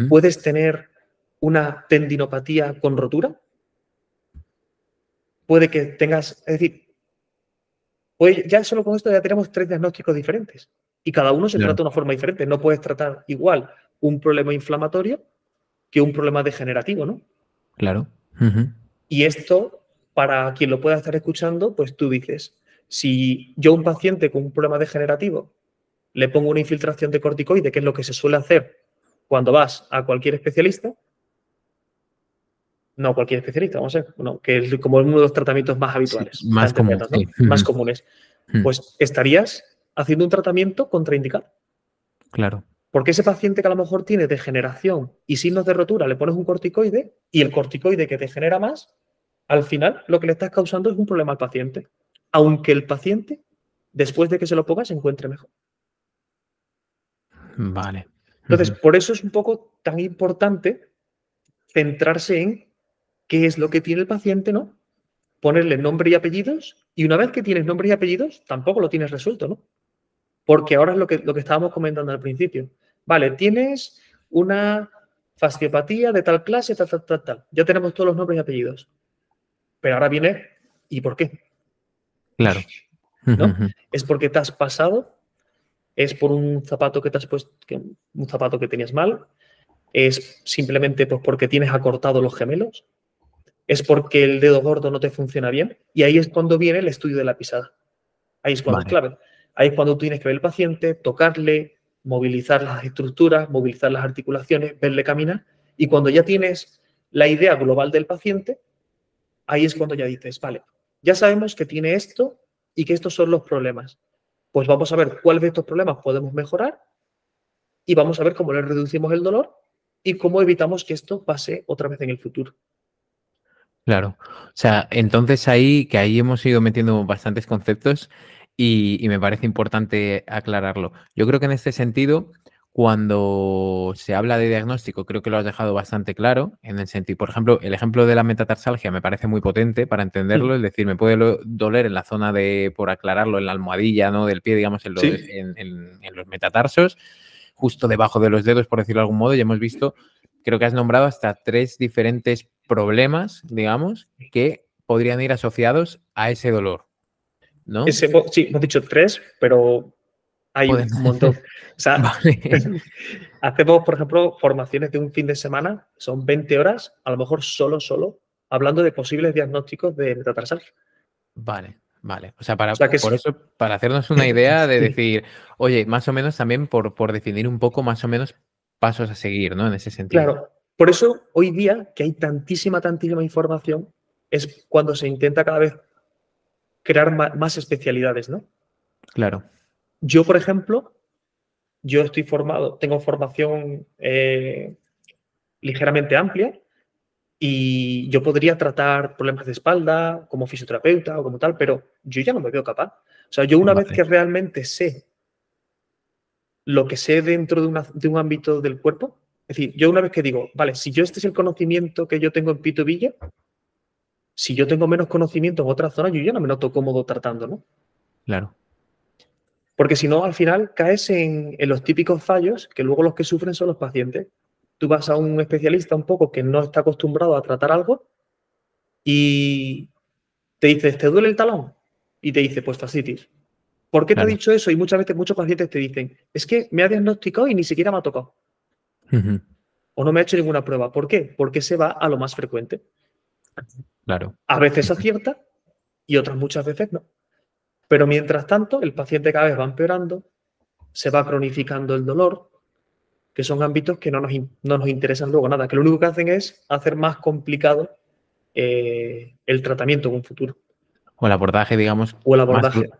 Puedes tener una tendinopatía con rotura. Puede que tengas, es decir, pues ya solo con esto ya tenemos tres diagnósticos diferentes. Y cada uno se trata de una forma diferente. No puedes tratar igual un problema inflamatorio que un problema degenerativo, ¿no? Claro. Y esto, para quien lo pueda estar escuchando, pues tú dices, si yo a un paciente con un problema degenerativo le pongo una infiltración de corticoide, que es lo que se suele hacer cuando vas a cualquier especialista, no cualquier especialista, vamos a ver, que es como uno de los tratamientos más habituales, más, más comunes, pues estarías haciendo un tratamiento contraindicado. Claro. Porque ese paciente que a lo mejor tiene degeneración y signos de rotura, le pones un corticoide y el corticoide que degenera más, al final lo que le estás causando es un problema al paciente. Aunque el paciente, después de que se lo ponga, se encuentre mejor. Vale. Entonces, por eso es un poco tan importante centrarse en qué es lo que tiene el paciente, ¿no? Ponerle nombre y apellidos, y una vez que tienes nombre y apellidos, tampoco lo tienes resuelto, ¿no? Porque ahora es lo que, lo que estábamos comentando al principio. Vale, tienes una fasciopatía de tal clase, tal, tal, tal, tal. Ya tenemos todos los nombres y apellidos. Pero ahora viene, ¿y por qué? Claro. ¿No? Es porque te has pasado, es por un zapato que te has puesto, un zapato que tenías mal, es simplemente pues, porque tienes acortado los gemelos, es porque el dedo gordo no te funciona bien, y ahí es cuando viene el estudio de la pisada. Ahí es cuando es clave. Ahí es cuando tú tienes que ver el paciente, tocarle, movilizar las estructuras, movilizar las articulaciones, verle caminar. Y cuando ya tienes la idea global del paciente, ahí es cuando ya dices, vale, ya sabemos que tiene esto y que estos son los problemas. Pues vamos a ver cuáles de estos problemas podemos mejorar y vamos a ver cómo le reducimos el dolor y cómo evitamos que esto pase otra vez en el futuro. Claro. O sea, entonces ahí, que ahí hemos ido metiendo bastantes conceptos y, me parece importante aclararlo. Yo creo que en este sentido, cuando se habla de diagnóstico, creo que lo has dejado bastante claro, en el sentido, por ejemplo, el ejemplo de la metatarsalgia me parece muy potente para entenderlo, es decir, me puede doler en la zona de, por aclararlo, en la almohadilla, ¿no? Del pie, digamos, en los, en los metatarsos, justo debajo de los dedos, por decirlo de algún modo, y hemos visto, creo que has nombrado hasta tres diferentes problemas, digamos, que podrían ir asociados a ese dolor. ¿no? sí, hemos dicho tres, pero hay un montón. O sea, hacemos, por ejemplo, formaciones de un fin de semana, son 20 horas, a lo mejor solo, solo, hablando de posibles diagnósticos de metatarsalgia. Vale, vale. O sea, para, por eso, para hacernos una idea de decir, oye, más o menos también por, por definir un poco más o menos pasos a seguir, ¿no? En ese sentido. Claro, por eso, hoy día, que hay tantísima, tantísima información, es cuando se intenta cada vez crear más, especialidades, ¿no? Claro. Yo, por ejemplo, yo estoy formado, tengo formación eh, ligeramente amplia y yo podría tratar problemas de espalda como fisioterapeuta o como tal, pero yo ya no me veo capaz. O sea, yo una vez que realmente sé lo que sé dentro de, de un ámbito del cuerpo, es decir, yo una vez que digo, vale, si yo este es el conocimiento que yo tengo en Pito Villa, si yo tengo menos conocimiento en otra zona, yo ya no me noto cómodo tratando, ¿no? Claro. Porque si no, al final caes en, los típicos fallos que luego los que sufren son los pacientes. Tú vas a un especialista un poco que no está acostumbrado a tratar algo y te dices, ¿te duele el talón? Y te dice, pues fascitis. ¿Por qué te he dicho eso? Y muchas veces muchos pacientes te dicen, es que me ha diagnosticado y ni siquiera me ha tocado. O no me ha hecho ninguna prueba. ¿Por qué? Porque se va a lo más frecuente. Claro. A veces acierta y otras muchas veces no. Pero mientras tanto, el paciente cada vez va empeorando, se va cronificando el dolor, que son ámbitos que no nos, no nos interesan luego nada, que lo único que hacen es hacer más complicado eh, el tratamiento en un futuro. O el abordaje, digamos,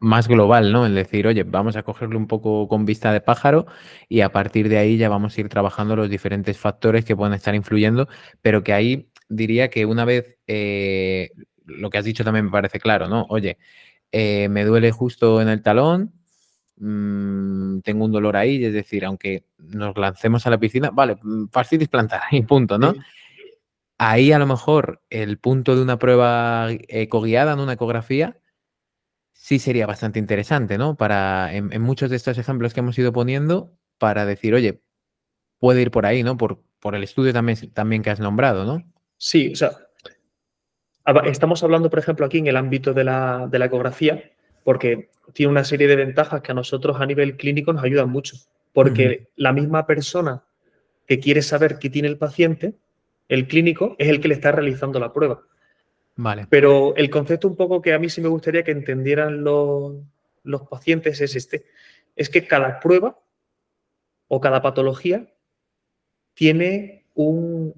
Más, global, ¿no? El decir, oye, vamos a cogerlo un poco con vista de pájaro y a partir de ahí ya vamos a ir trabajando los diferentes factores que pueden estar influyendo, pero que ahí diría que una vez, eh, lo que has dicho también me parece claro, ¿no? Oye, eh, me duele justo en el talón, mm, tengo un dolor ahí, es decir, aunque nos lancemos a la piscina, vale, mm, fascitis plantar y punto, ¿no? Ahí a lo mejor el punto de una prueba ecoguiada, en una ecografía, sí sería bastante interesante, ¿no? Para, en, muchos de estos ejemplos que hemos ido poniendo, para decir, oye, puede ir por ahí, ¿no? Por, por el estudio también, también que has nombrado, ¿no? Sí, o sea, estamos hablando, por ejemplo, aquí en el ámbito de la, de la ecografía, porque tiene una serie de ventajas que a nosotros a nivel clínico nos ayudan mucho, porque la misma persona que quiere saber qué tiene el paciente, el clínico es el que le está realizando la prueba. Vale. Pero el concepto un poco que a mí sí me gustaría que entendieran los, pacientes es este. Es que cada prueba o cada patología tiene un,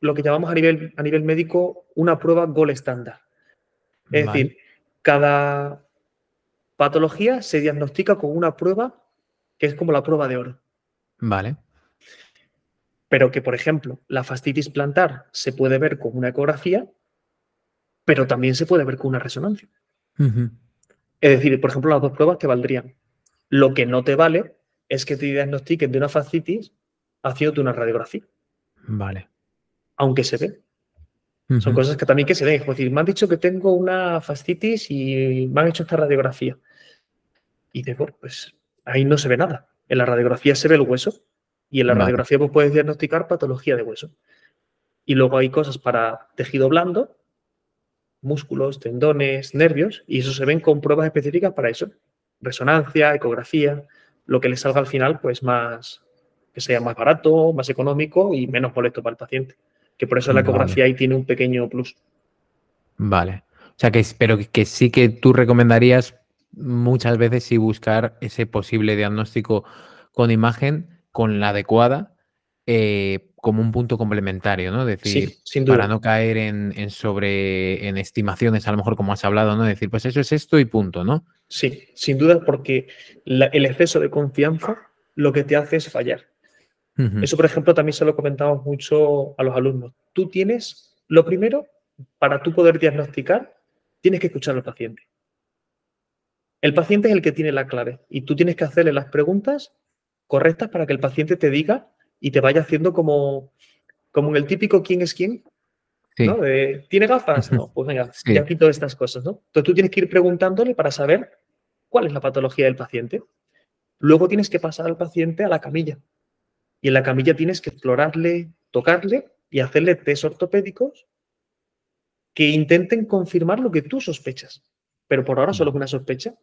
lo que llamamos a nivel, a nivel médico una prueba gol estándar. Es decir, cada patología se diagnostica con una prueba que es como la prueba de oro. Vale pero que, por ejemplo, la fastitis plantar se puede ver con una ecografía, pero también se puede ver con una resonancia. Es decir, por ejemplo, las dos pruebas te valdrían. Lo que no te vale es que te diagnostiquen de una fascitis haciéndote una radiografía. Vale. Aunque se ve. Son cosas que también que se ven. Es decir, me han dicho que tengo una fascitis y me han hecho esta radiografía. Y digo, pues ahí no se ve nada. En la radiografía se ve el hueso, y en la radiografía pues, puedes diagnosticar patología de hueso. Y luego hay cosas para tejido blando, músculos, tendones, nervios, y eso se ven con pruebas específicas para eso. Resonancia, ecografía, lo que le salga al final, pues más, que sea más barato, más económico y menos molesto para el paciente. Que por eso la ecografía ahí tiene un pequeño plus. Vale. O sea que espero que sí que tú recomendarías muchas veces sí buscar ese posible diagnóstico con imagen, con la adecuada, eh, como un punto complementario, ¿no? Decir, para no caer en, sobre en estimaciones, a lo mejor como has hablado, ¿no? Decir, pues eso es esto y punto, ¿no? Sí, sin duda, porque el exceso de confianza lo que te hace es fallar. Eso, por ejemplo, también se lo comentamos mucho a los alumnos. Tú tienes, lo primero, para tú poder diagnosticar, tienes que escuchar al paciente. El paciente es el que tiene la clave y tú tienes que hacerle las preguntas correctas para que el paciente te diga y te vaya haciendo como, como en el típico quién es quién. ¿no? ¿Tiene gafas? No, pues venga, ya quito estas cosas, ¿no? Entonces tú tienes que ir preguntándole para saber cuál es la patología del paciente. Luego tienes que pasar al paciente a la camilla. Y en la camilla tienes que explorarle, tocarle y hacerle test ortopédicos que intenten confirmar lo que tú sospechas. Pero por ahora solo es una sospecha.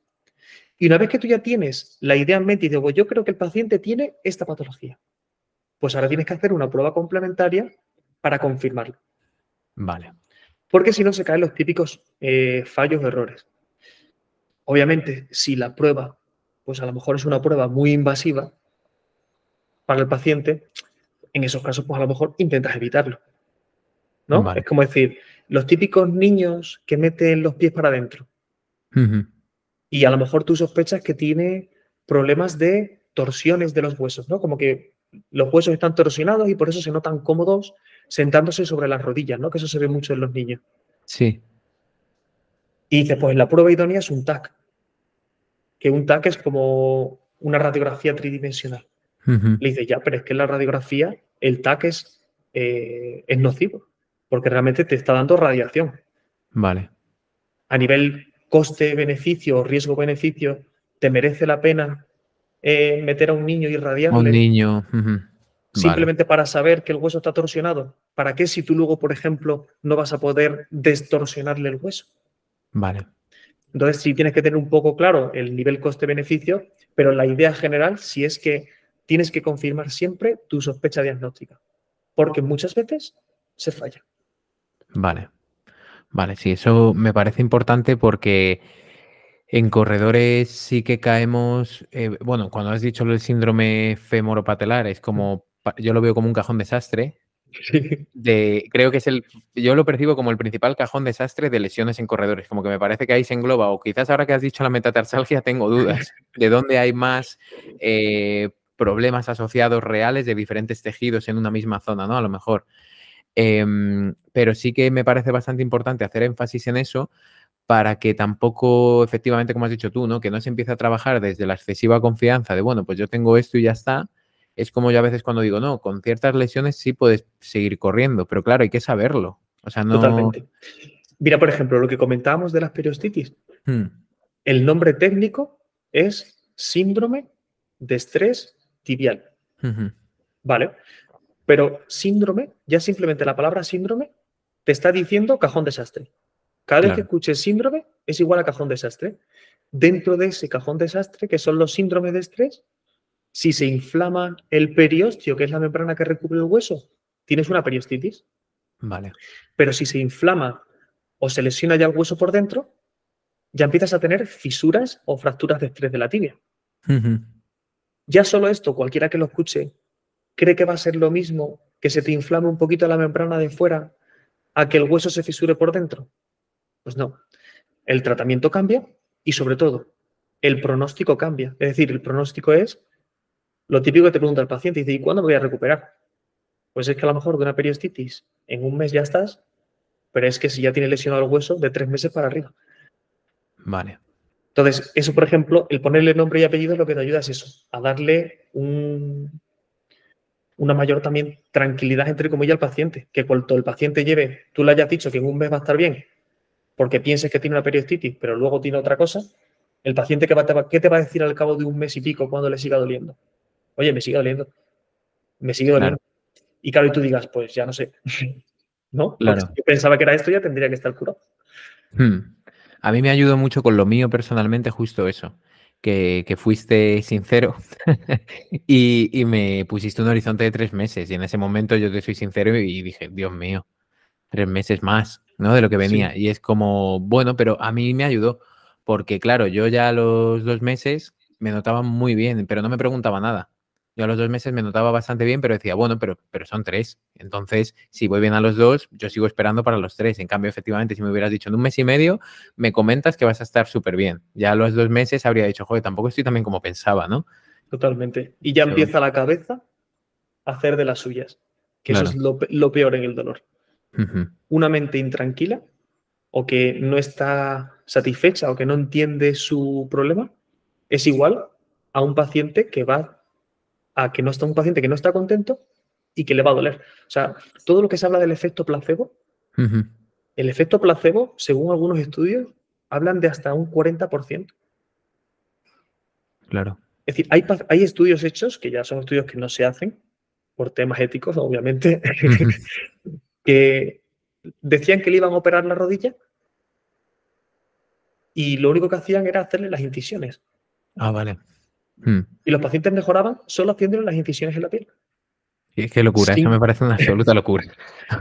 Y una vez que tú ya tienes la idea en mente y digo, yo creo que el paciente tiene esta patología, pues ahora tienes que hacer una prueba complementaria para confirmarlo. Vale. Porque si no se caen los típicos eh, fallos o errores. Obviamente, si la prueba, pues a lo mejor es una prueba muy invasiva para el paciente, en esos casos, pues a lo mejor intentas evitarlo. ¿No? Es como decir, los típicos niños que meten los pies para adentro. Y a lo mejor tú sospechas que tiene problemas de torsiones de los huesos, ¿no? Como que los huesos están torsionados y por eso se notan cómodos sentándose sobre las rodillas, ¿no? Que eso se ve mucho en los niños. Sí. Y dice, pues la prueba idónea es un TAC. Que un TAC es como una radiografía tridimensional. Le dice, ya, pero es que en la radiografía el TAC es, eh, es nocivo, porque realmente te está dando radiación. Vale. A nivel coste-beneficio o riesgo-beneficio, ¿te merece la pena eh, meter a un niño y. Un niño. Simplemente para saber que el hueso está torsionado. ¿Para qué si tú luego, por ejemplo, no vas a poder distorsionarle el hueso? Vale. Entonces, sí tienes que tener un poco claro el nivel coste-beneficio, pero la idea general sí es que tienes que confirmar siempre tu sospecha diagnóstica, porque muchas veces se falla. Vale. Vale, sí, eso me parece importante porque en corredores sí que caemos, eh, bueno, cuando has dicho el síndrome femoropatelar, es como, yo lo veo como un cajón desastre. De, creo que es el, yo lo percibo como el principal cajón desastre de lesiones en corredores, como que me parece que ahí se engloba, o quizás ahora que has dicho la metatarsalgia tengo dudas de dónde hay más eh, problemas asociados reales de diferentes tejidos en una misma zona, ¿no? A lo mejor. Em, pero sí que me parece bastante importante hacer énfasis en eso, para que tampoco, efectivamente, como has dicho tú, ¿no? Que no se empiece a trabajar desde la excesiva confianza de, bueno, pues yo tengo esto y ya está. Es como yo a veces cuando digo, no, con ciertas lesiones sí puedes seguir corriendo, pero claro, hay que saberlo. O sea, no... Totalmente. Mira, por ejemplo, lo que comentábamos de las periostitis. Hmm. El nombre técnico es síndrome de estrés tibial. Vale. Pero síndrome, ya simplemente la palabra síndrome, te está diciendo cajón desastre. Cada vez que escuches síndrome es igual a cajón desastre. Dentro de ese cajón desastre, que son los síndromes de estrés, si se inflama el periostio, que es la membrana que recubre el hueso, tienes una periostitis. Vale. Pero si se inflama o se lesiona ya el hueso por dentro, ya empiezas a tener fisuras o fracturas de estrés de la tibia. Ya solo esto, cualquiera que lo escuche, cree que va a ser lo mismo que se te inflame un poquito la membrana de fuera a que el hueso se fisure por dentro. Pues no. El tratamiento cambia y sobre todo, el pronóstico cambia. Es decir, el pronóstico es lo típico que te pregunta el paciente. Dice, ¿y cuándo voy a recuperar? Pues es que a lo mejor de una periostitis en un mes ya estás, pero es que si ya tiene lesionado el hueso, de tres meses para arriba. Vale. Entonces, eso, por ejemplo, el ponerle nombre y apellido lo que te ayuda es eso, a darle un, una mayor también tranquilidad, entre comillas, al paciente. Que cuando el paciente lleve, tú le hayas dicho que en un mes va a estar bien porque pienses que tiene una periostitis, pero luego tiene otra cosa, el paciente que va, te va, ¿qué te va a decir al cabo de un mes y pico cuando le siga doliendo? Oye, me sigue doliendo. Me sigue doliendo. Y claro, y tú digas, pues ya no sé. ¿No? Claro. yo pensaba que era esto, ya tendría que estar curado. Hmm. A mí me ayudó mucho con lo mío personalmente, justo eso. Que, fuiste sincero y, y, me pusiste un horizonte de tres meses. Y en ese momento yo te soy sincero y dije, Dios mío, tres meses más. ¿no? De lo que venía. Y es como, bueno, pero a mí me ayudó Porque claro, yo ya a los dos meses me notaba muy bien, pero no me preguntaba nada. Yo a los dos meses me notaba bastante bien, pero decía, bueno, pero, pero son tres. Entonces, si voy bien a los dos, yo sigo esperando para los tres. En cambio, efectivamente, si me hubieras dicho en un mes y medio, me comentas que vas a estar súper bien. Ya a los dos meses habría dicho, joder, tampoco estoy tan bien como pensaba, ¿no? Totalmente. Y ya empieza la cabeza a hacer de las suyas, que eso es lo, peor en el dolor. Una mente intranquila o que no está satisfecha o que no entiende su problema es igual a un paciente que va a que no está un paciente que no está contento y que le va a doler. O sea, todo lo que se habla del efecto placebo, el efecto placebo, según algunos estudios, hablan de hasta un 40%. Claro. Es decir, hay, hay estudios hechos, que ya son estudios que no se hacen por temas éticos, obviamente, que decían que le iban a operar la rodilla y lo único que hacían era hacerle las incisiones. Ah, vale. Hmm. Y los pacientes mejoraban solo haciéndole las incisiones en la piel. Y es que locura, eso me parece una absoluta locura.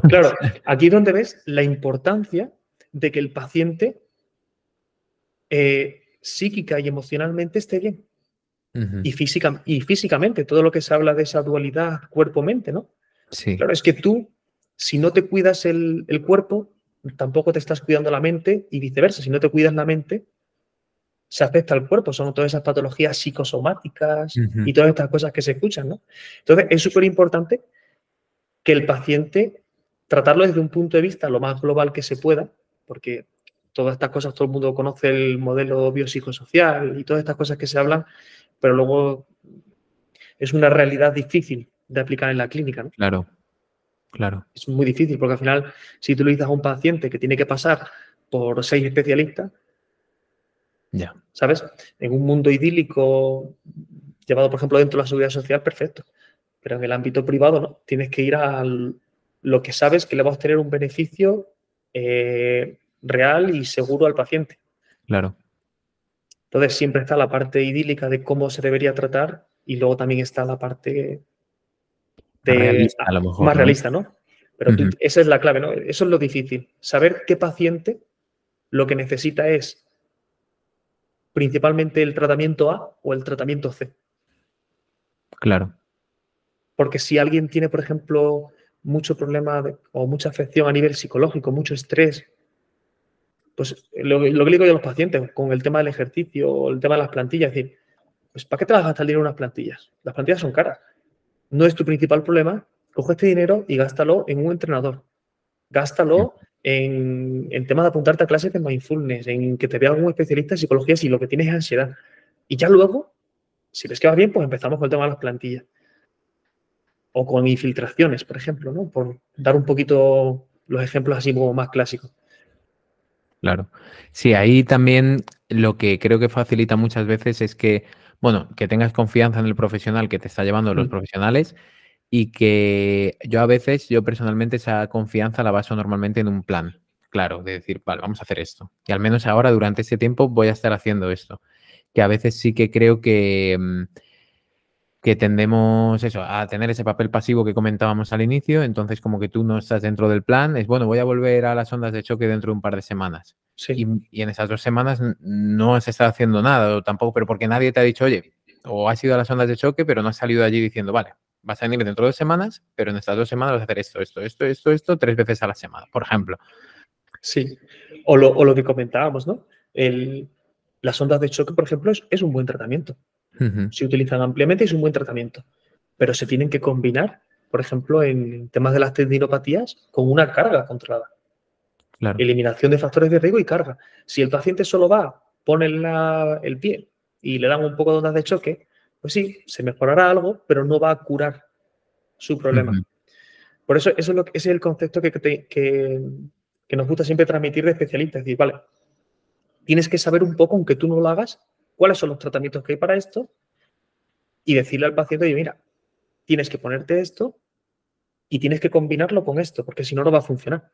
Claro, aquí es donde ves la importancia de que el paciente eh, psíquica y emocionalmente esté bien. y, física, y físicamente, todo lo que se habla de esa dualidad cuerpo-mente, ¿no? Sí. Claro, es que tú, si no te cuidas el, el cuerpo, tampoco te estás cuidando la mente y viceversa. Si no te cuidas la mente, se afecta al cuerpo, son todas esas patologías psicosomáticas y todas estas cosas que se escuchan, ¿no? Entonces, es súper importante que el paciente, tratarlo desde un punto de vista lo más global que se pueda, porque todas estas cosas, todo el mundo conoce el modelo biopsicosocial y todas estas cosas que se hablan, pero luego es una realidad difícil de aplicar en la clínica, ¿no? Claro, claro. Es muy difícil porque al final, si tú le dices a un paciente que tiene que pasar por seis especialistas, ya. ¿Sabes? En un mundo idílico, llevado, por ejemplo, dentro de la seguridad social, perfecto. Pero en el ámbito privado, no. Tienes que ir a lo que sabes que le va a obtener un beneficio eh, real y seguro al paciente. Claro. Entonces, siempre está la parte idílica de cómo se debería tratar y luego también está la parte más realista, ¿no? Pero esa es la clave, ¿no? Eso es lo difícil. Saber qué paciente lo que necesita es principalmente el tratamiento A o el tratamiento C. Claro. Porque si alguien tiene, por ejemplo, mucho problema o mucha afección a nivel psicológico, mucho estrés, pues lo, que le digo yo a los pacientes con el tema del ejercicio o el tema de las plantillas, es decir, pues ¿para qué te vas a gastar dinero en unas plantillas? Las plantillas son caras. No es tu principal problema. Coge este dinero y gástalo en un entrenador. Gástalo en, en tema de apuntarte a clases de mindfulness, en que te vea algún especialista en psicología si lo que tienes es ansiedad. Y ya luego, si ves que va bien, pues empezamos con el tema de las plantillas. O con infiltraciones, por ejemplo, ¿no? Por dar un poquito los ejemplos así como más clásicos. Claro. Sí, ahí también lo que creo que facilita muchas veces es que, bueno, que tengas confianza en el profesional que te está llevando los mm. profesionales y que yo a veces, yo personalmente esa confianza la baso normalmente en un plan, claro, de decir, vale, vamos a hacer esto. Y al menos ahora, durante este tiempo, voy a estar haciendo esto. Que a veces sí que creo que, mm, que tendemos eso, a tener ese papel pasivo que comentábamos al inicio, entonces como que tú no estás dentro del plan, es bueno, voy a volver a las ondas de choque dentro de un par de semanas. Y, y, en esas dos semanas no has estado haciendo nada, o tampoco, pero porque nadie te ha dicho, oye, o has ido a las ondas de choque, pero no has salido de allí diciendo, vale, vas a venir dentro de dos semanas, pero en estas dos semanas vas a hacer esto, esto, esto, esto, esto, tres veces a la semana, por ejemplo. Sí, o lo, que comentábamos, ¿no? El, las ondas de choque, por ejemplo, es, un buen tratamiento. Se utilizan ampliamente y es un buen tratamiento, pero se tienen que combinar, por ejemplo, en temas de las tendinopatías, con una carga controlada. Eliminación de factores de riesgo y carga. Si el paciente solo va, pone el pie y le dan un poco de ondas de choque, pues sí, se mejorará algo, pero no va a curar su problema. Por eso, eso es lo, ese es el concepto que, que, nos gusta siempre transmitir de especialistas. Es decir, vale, tienes que saber un poco, aunque tú no lo hagas, cuáles son los tratamientos que hay para esto y decirle al paciente, oye, mira, tienes que ponerte esto y tienes que combinarlo con esto, porque si no, no va a funcionar.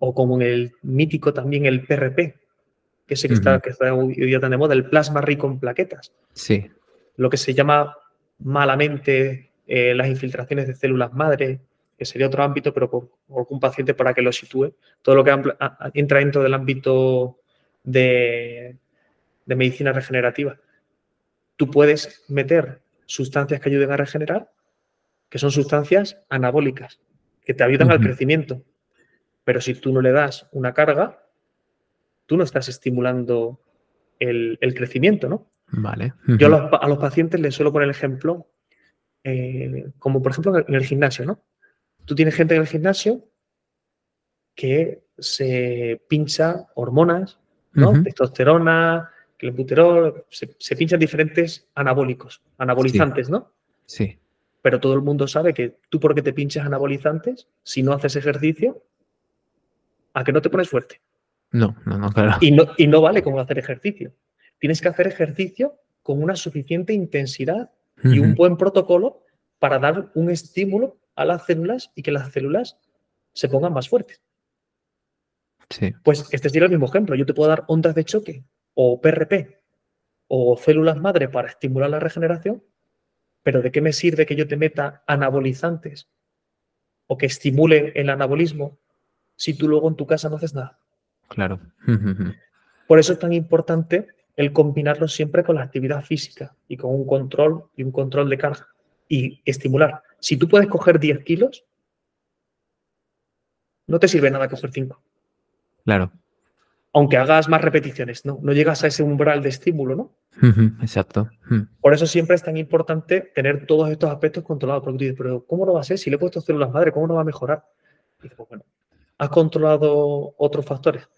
O como en el mítico también el PRP, que sé que, está, que está hoy día tan de moda, el plasma rico en plaquetas. Sí lo que se llama malamente eh, las infiltraciones de células madre, que sería otro ámbito, pero por, algún paciente para que lo sitúe. Todo lo que entra dentro del ámbito de, de medicina regenerativa. Tú puedes meter sustancias que ayuden a regenerar, que son sustancias anabólicas, que te ayudan al crecimiento. Pero si tú no le das una carga, tú no estás estimulando el, crecimiento, ¿no? Vale. Yo a los, pacientes les suelo poner el ejemplo, eh, como por ejemplo en el gimnasio, ¿no? Tú tienes gente en el gimnasio que se pincha hormonas, ¿no? Testosterona, clenbuterol, se, se, pinchan diferentes anabólicos, anabolizantes, ¿no? Sí. Pero todo el mundo sabe que tú porque te pinchas anabolizantes, si no haces ejercicio, a que no te pones fuerte. No, no, no, claro. Y no, y no vale como hacer ejercicio. Tienes que hacer ejercicio con una suficiente intensidad y un buen protocolo para dar un estímulo a las células y que las células se pongan más fuertes. Sí. Pues este sería el mismo ejemplo. Yo te puedo dar ondas de choque o PRP o células madre para estimular la regeneración, pero ¿de qué me sirve que yo te meta anabolizantes o que estimule el anabolismo si tú luego en tu casa no haces nada? Claro. Por eso es tan importante el combinarlo siempre con la actividad física y con un control y un control de carga y estimular. Si tú puedes coger 10 kilos, no te sirve nada coger 5. Claro. Aunque hagas más repeticiones, ¿no? No llegas a ese umbral de estímulo, ¿no? Exacto. Por eso siempre es tan importante tener todos estos aspectos controlados. Porque tú dices, pero ¿cómo lo va a ser? Si le he puesto células madre, ¿cómo no va a mejorar? Y dices, pues bueno, has controlado otros factores.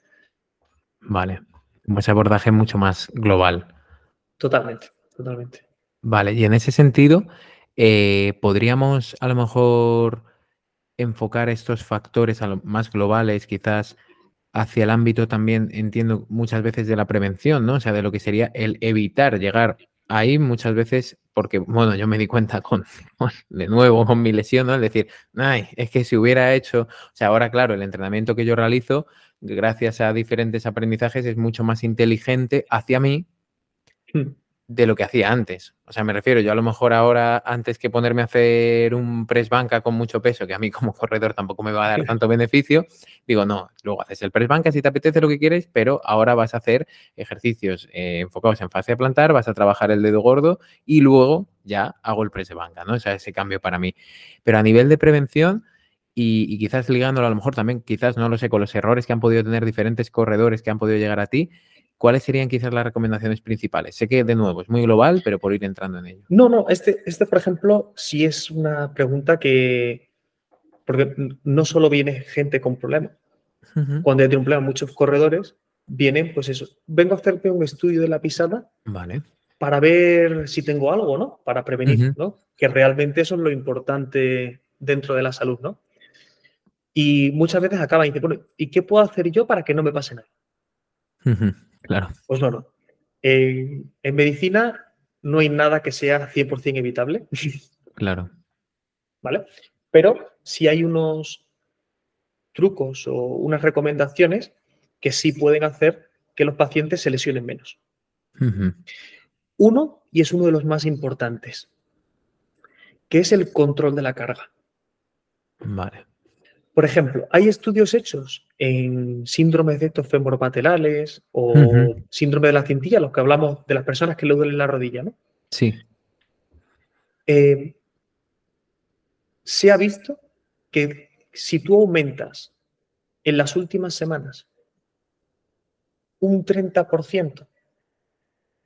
Vale. Ese abordaje mucho más global. Totalmente, totalmente. Vale, y en ese sentido, eh, podríamos a lo mejor enfocar estos factores a lo más globales, quizás hacia el ámbito también, entiendo, muchas veces de la prevención, ¿no? O sea, de lo que sería el evitar llegar ahí muchas veces, porque, bueno, yo me di cuenta con, de nuevo, con mi lesión, ¿no? Es decir, es que si hubiera hecho, o sea, ahora, claro, el entrenamiento que yo realizo, gracias a diferentes aprendizajes, es mucho más inteligente hacia mí. De lo que hacía antes. O sea, me refiero, yo a lo mejor ahora, antes que ponerme a hacer un press banca con mucho peso, que a mí como corredor tampoco me va a dar tanto beneficio, digo, no, luego haces el press banca si te apetece lo que quieres, pero ahora vas a hacer ejercicios eh, enfocados en fase de plantar, vas a trabajar el dedo gordo y luego ya hago el press banca, ¿no? O sea, ese cambio para mí. Pero a nivel de prevención, y, y, quizás ligándolo a lo mejor también, quizás no lo sé, con los errores que han podido tener diferentes corredores que han podido llegar a ti, ¿cuáles serían quizás las recomendaciones principales? Sé que de nuevo es muy global, pero por ir entrando en ello. No, no, este, este por ejemplo, sí es una pregunta que, porque no solo viene gente con problemas. Cuando ya tiene un problema, muchos corredores vienen, pues eso, vengo a hacerte un estudio de la pisada. Vale. Para ver si tengo algo, ¿no? Para prevenir, ¿no? Que realmente eso es lo importante dentro de la salud, ¿no? Y muchas veces acaba y dice, bueno, ¿y qué puedo hacer yo para que no me pase nada? Claro. Pues no, no. en medicina no hay nada que sea 100% evitable. Claro. ¿Vale? Pero sí hay unos trucos o unas recomendaciones que sí pueden hacer que los pacientes se lesionen menos. Uno, y es uno de los más importantes, que es el control de la carga. Vale. Por ejemplo, hay estudios hechos en síndromes de estos femoropatelales o síndrome de la cintilla, los que hablamos de las personas que le duelen la rodilla, ¿no? Sí. Eh, se ha visto que si tú aumentas en las últimas semanas un 30%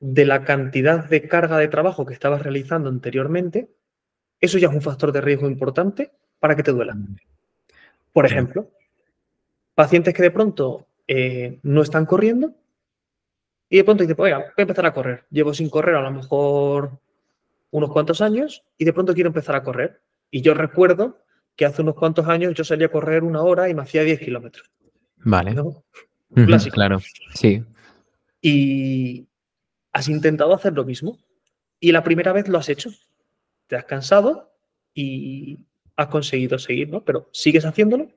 de la cantidad de carga de trabajo que estabas realizando anteriormente, eso ya es un factor de riesgo importante para que te duela. Por ejemplo, pacientes que de pronto eh, no están corriendo y de pronto dicen, pues, voy a empezar a correr. Llevo sin correr a lo mejor unos cuantos años y de pronto quiero empezar a correr. Y yo recuerdo que hace unos cuantos años yo salía a correr una hora y me hacía 10 kilómetros. Vale. claro, sí. Y has intentado hacer lo mismo. Y la primera vez lo has hecho. Te has cansado y has conseguido seguir, ¿no? Pero sigues haciéndolo.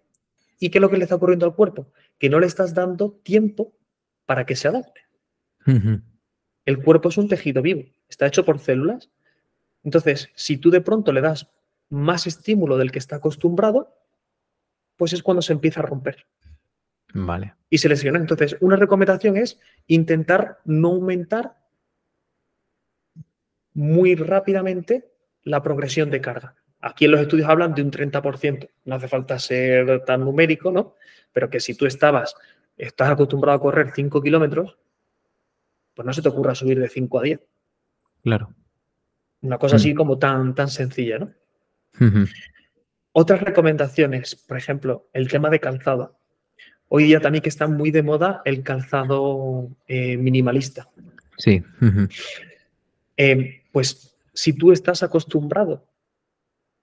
¿Y qué es lo que le está ocurriendo al cuerpo? Que no le estás dando tiempo para que se adapte. El cuerpo es un tejido vivo, está hecho por células. Entonces, si tú de pronto le das más estímulo del que está acostumbrado, pues es cuando se empieza a romper. Vale. Y se lesiona. Entonces, una recomendación es intentar no aumentar muy rápidamente la progresión de carga. Aquí en los estudios hablan de un 30%. No hace falta ser tan numérico, ¿no? Pero que si tú estabas, estás acostumbrado a correr 5 kilómetros, pues no se te ocurra subir de 5 a 10. Claro. Una cosa así como tan, tan sencilla, ¿no? Otras recomendaciones, por ejemplo, el tema de calzado. Hoy día también que está muy de moda el calzado eh, minimalista. Sí. Eh, pues si tú estás acostumbrado,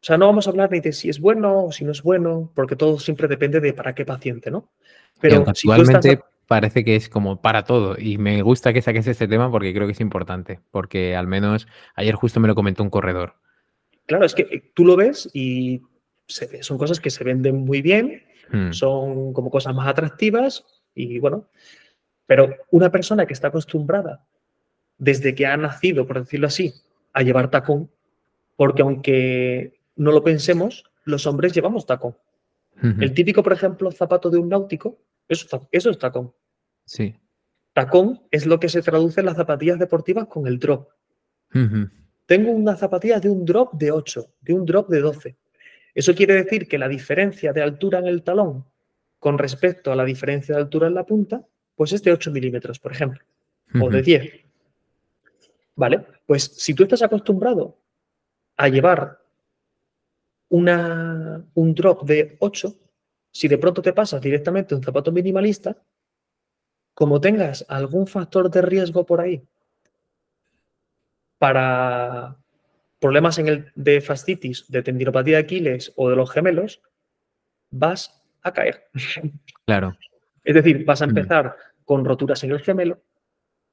o sea, no vamos a hablar ni de si es bueno o si no es bueno, porque todo siempre depende de para qué paciente, ¿no? Pero actualmente parece que es como para todo y me gusta que saques este tema porque creo que es importante, porque al menos ayer justo me lo comentó un corredor. Claro, es que eh, tú lo ves y son cosas que se venden muy bien, hmm. son como cosas más atractivas y bueno, pero una persona que está acostumbrada desde que ha nacido, por decirlo así, a llevar tacón, porque aunque no lo pensemos, los hombres llevamos tacón. El típico, por ejemplo, zapato de un náutico, eso, eso es tacón. Sí. Tacón es lo que se traduce en las zapatillas deportivas con el drop. Tengo una zapatilla de un drop de 8, de un drop de 12. Eso quiere decir que la diferencia de altura en el talón con respecto a la diferencia de altura en la punta, pues es de 8 milímetros, por ejemplo, o de 10. ¿Vale? Pues si tú estás acostumbrado a llevar una, un drop de 8, si de pronto te pasas directamente a un zapato minimalista, como tengas algún factor de riesgo por ahí para problemas en el, de fascitis, de tendinopatía de Aquiles o de los gemelos, vas a caer. Claro. Es decir, vas a mm. empezar con roturas en el gemelo,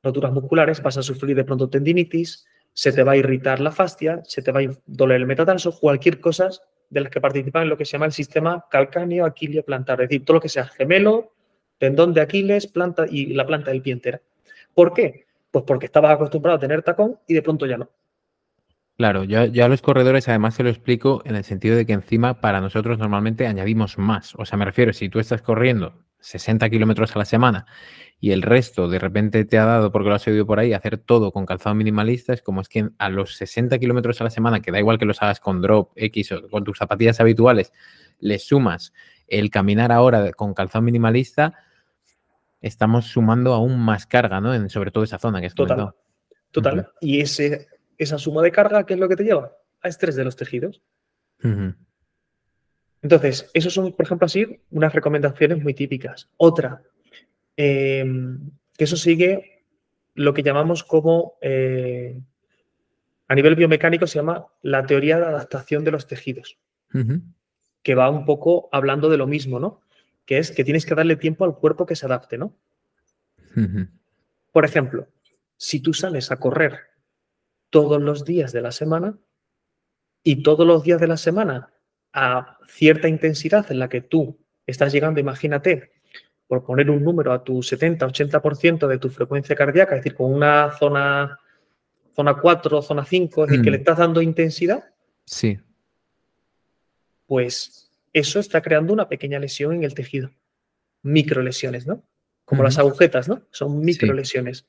roturas musculares, vas a sufrir de pronto tendinitis, se te va a irritar la fascia, se te va a doler el metatarso, cualquier cosa de las que participan en lo que se llama el sistema calcáneo aquilio plantar, es decir, todo lo que sea gemelo, tendón de Aquiles, planta y la planta del pie entera. ¿Por qué? Pues porque estabas acostumbrado a tener tacón y de pronto ya no. Claro, yo, a los corredores además se lo explico en el sentido de que encima para nosotros normalmente añadimos más. O sea, me refiero, si tú estás corriendo 60 kilómetros a la semana y el resto de repente te ha dado, porque lo has oído por ahí, hacer todo con calzado minimalista, es como es que a los 60 kilómetros a la semana, que da igual que los hagas con drop X o con tus zapatillas habituales, le sumas el caminar ahora con calzado minimalista, estamos sumando aún más carga, ¿no? En, sobre todo esa zona que es Total. Total. Y ese, esa suma de carga, ¿qué es lo que te lleva? A estrés de los tejidos. Entonces, esos son, por ejemplo, así unas recomendaciones muy típicas. Otra, em, que eso sigue lo que llamamos como, eh, a nivel biomecánico, se llama la teoría de adaptación de los tejidos, que va un poco hablando de lo mismo, ¿no? que es que tienes que darle tiempo al cuerpo que se adapte, ¿no? Por ejemplo, si tú sales a correr todos los días de la semana y todos los días de la semana a cierta intensidad en la que tú estás llegando, imagínate, por poner un número a tu 70-80% de tu frecuencia cardíaca, es decir, con una zona, zona 4, zona 5, es decir, que le mm. estás dando intensidad. Sí. Pues eso está creando una pequeña lesión en el tejido. Microlesiones, ¿no? Como las agujetas, ¿no? Son microlesiones.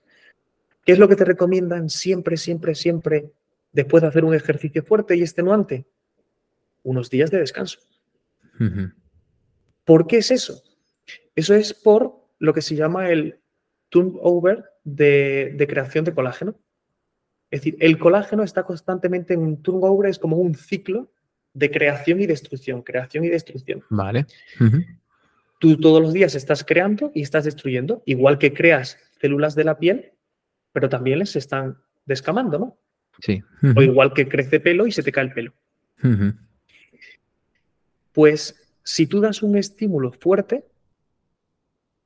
¿Qué es lo que te recomiendan siempre, siempre, siempre después de hacer un ejercicio fuerte y extenuante? Unos días de descanso. ¿Por qué es eso? Eso es por lo que se llama el turnover de, de creación de colágeno. Es decir, el colágeno está constantemente en un turnover, es como un ciclo de creación y destrucción, creación y destrucción. Vale. Tú todos los días estás creando y estás destruyendo, igual que creas células de la piel, pero también les están descamando, ¿no? Sí. O igual que crece pelo y se te cae el pelo. Pues si tú das un estímulo fuerte,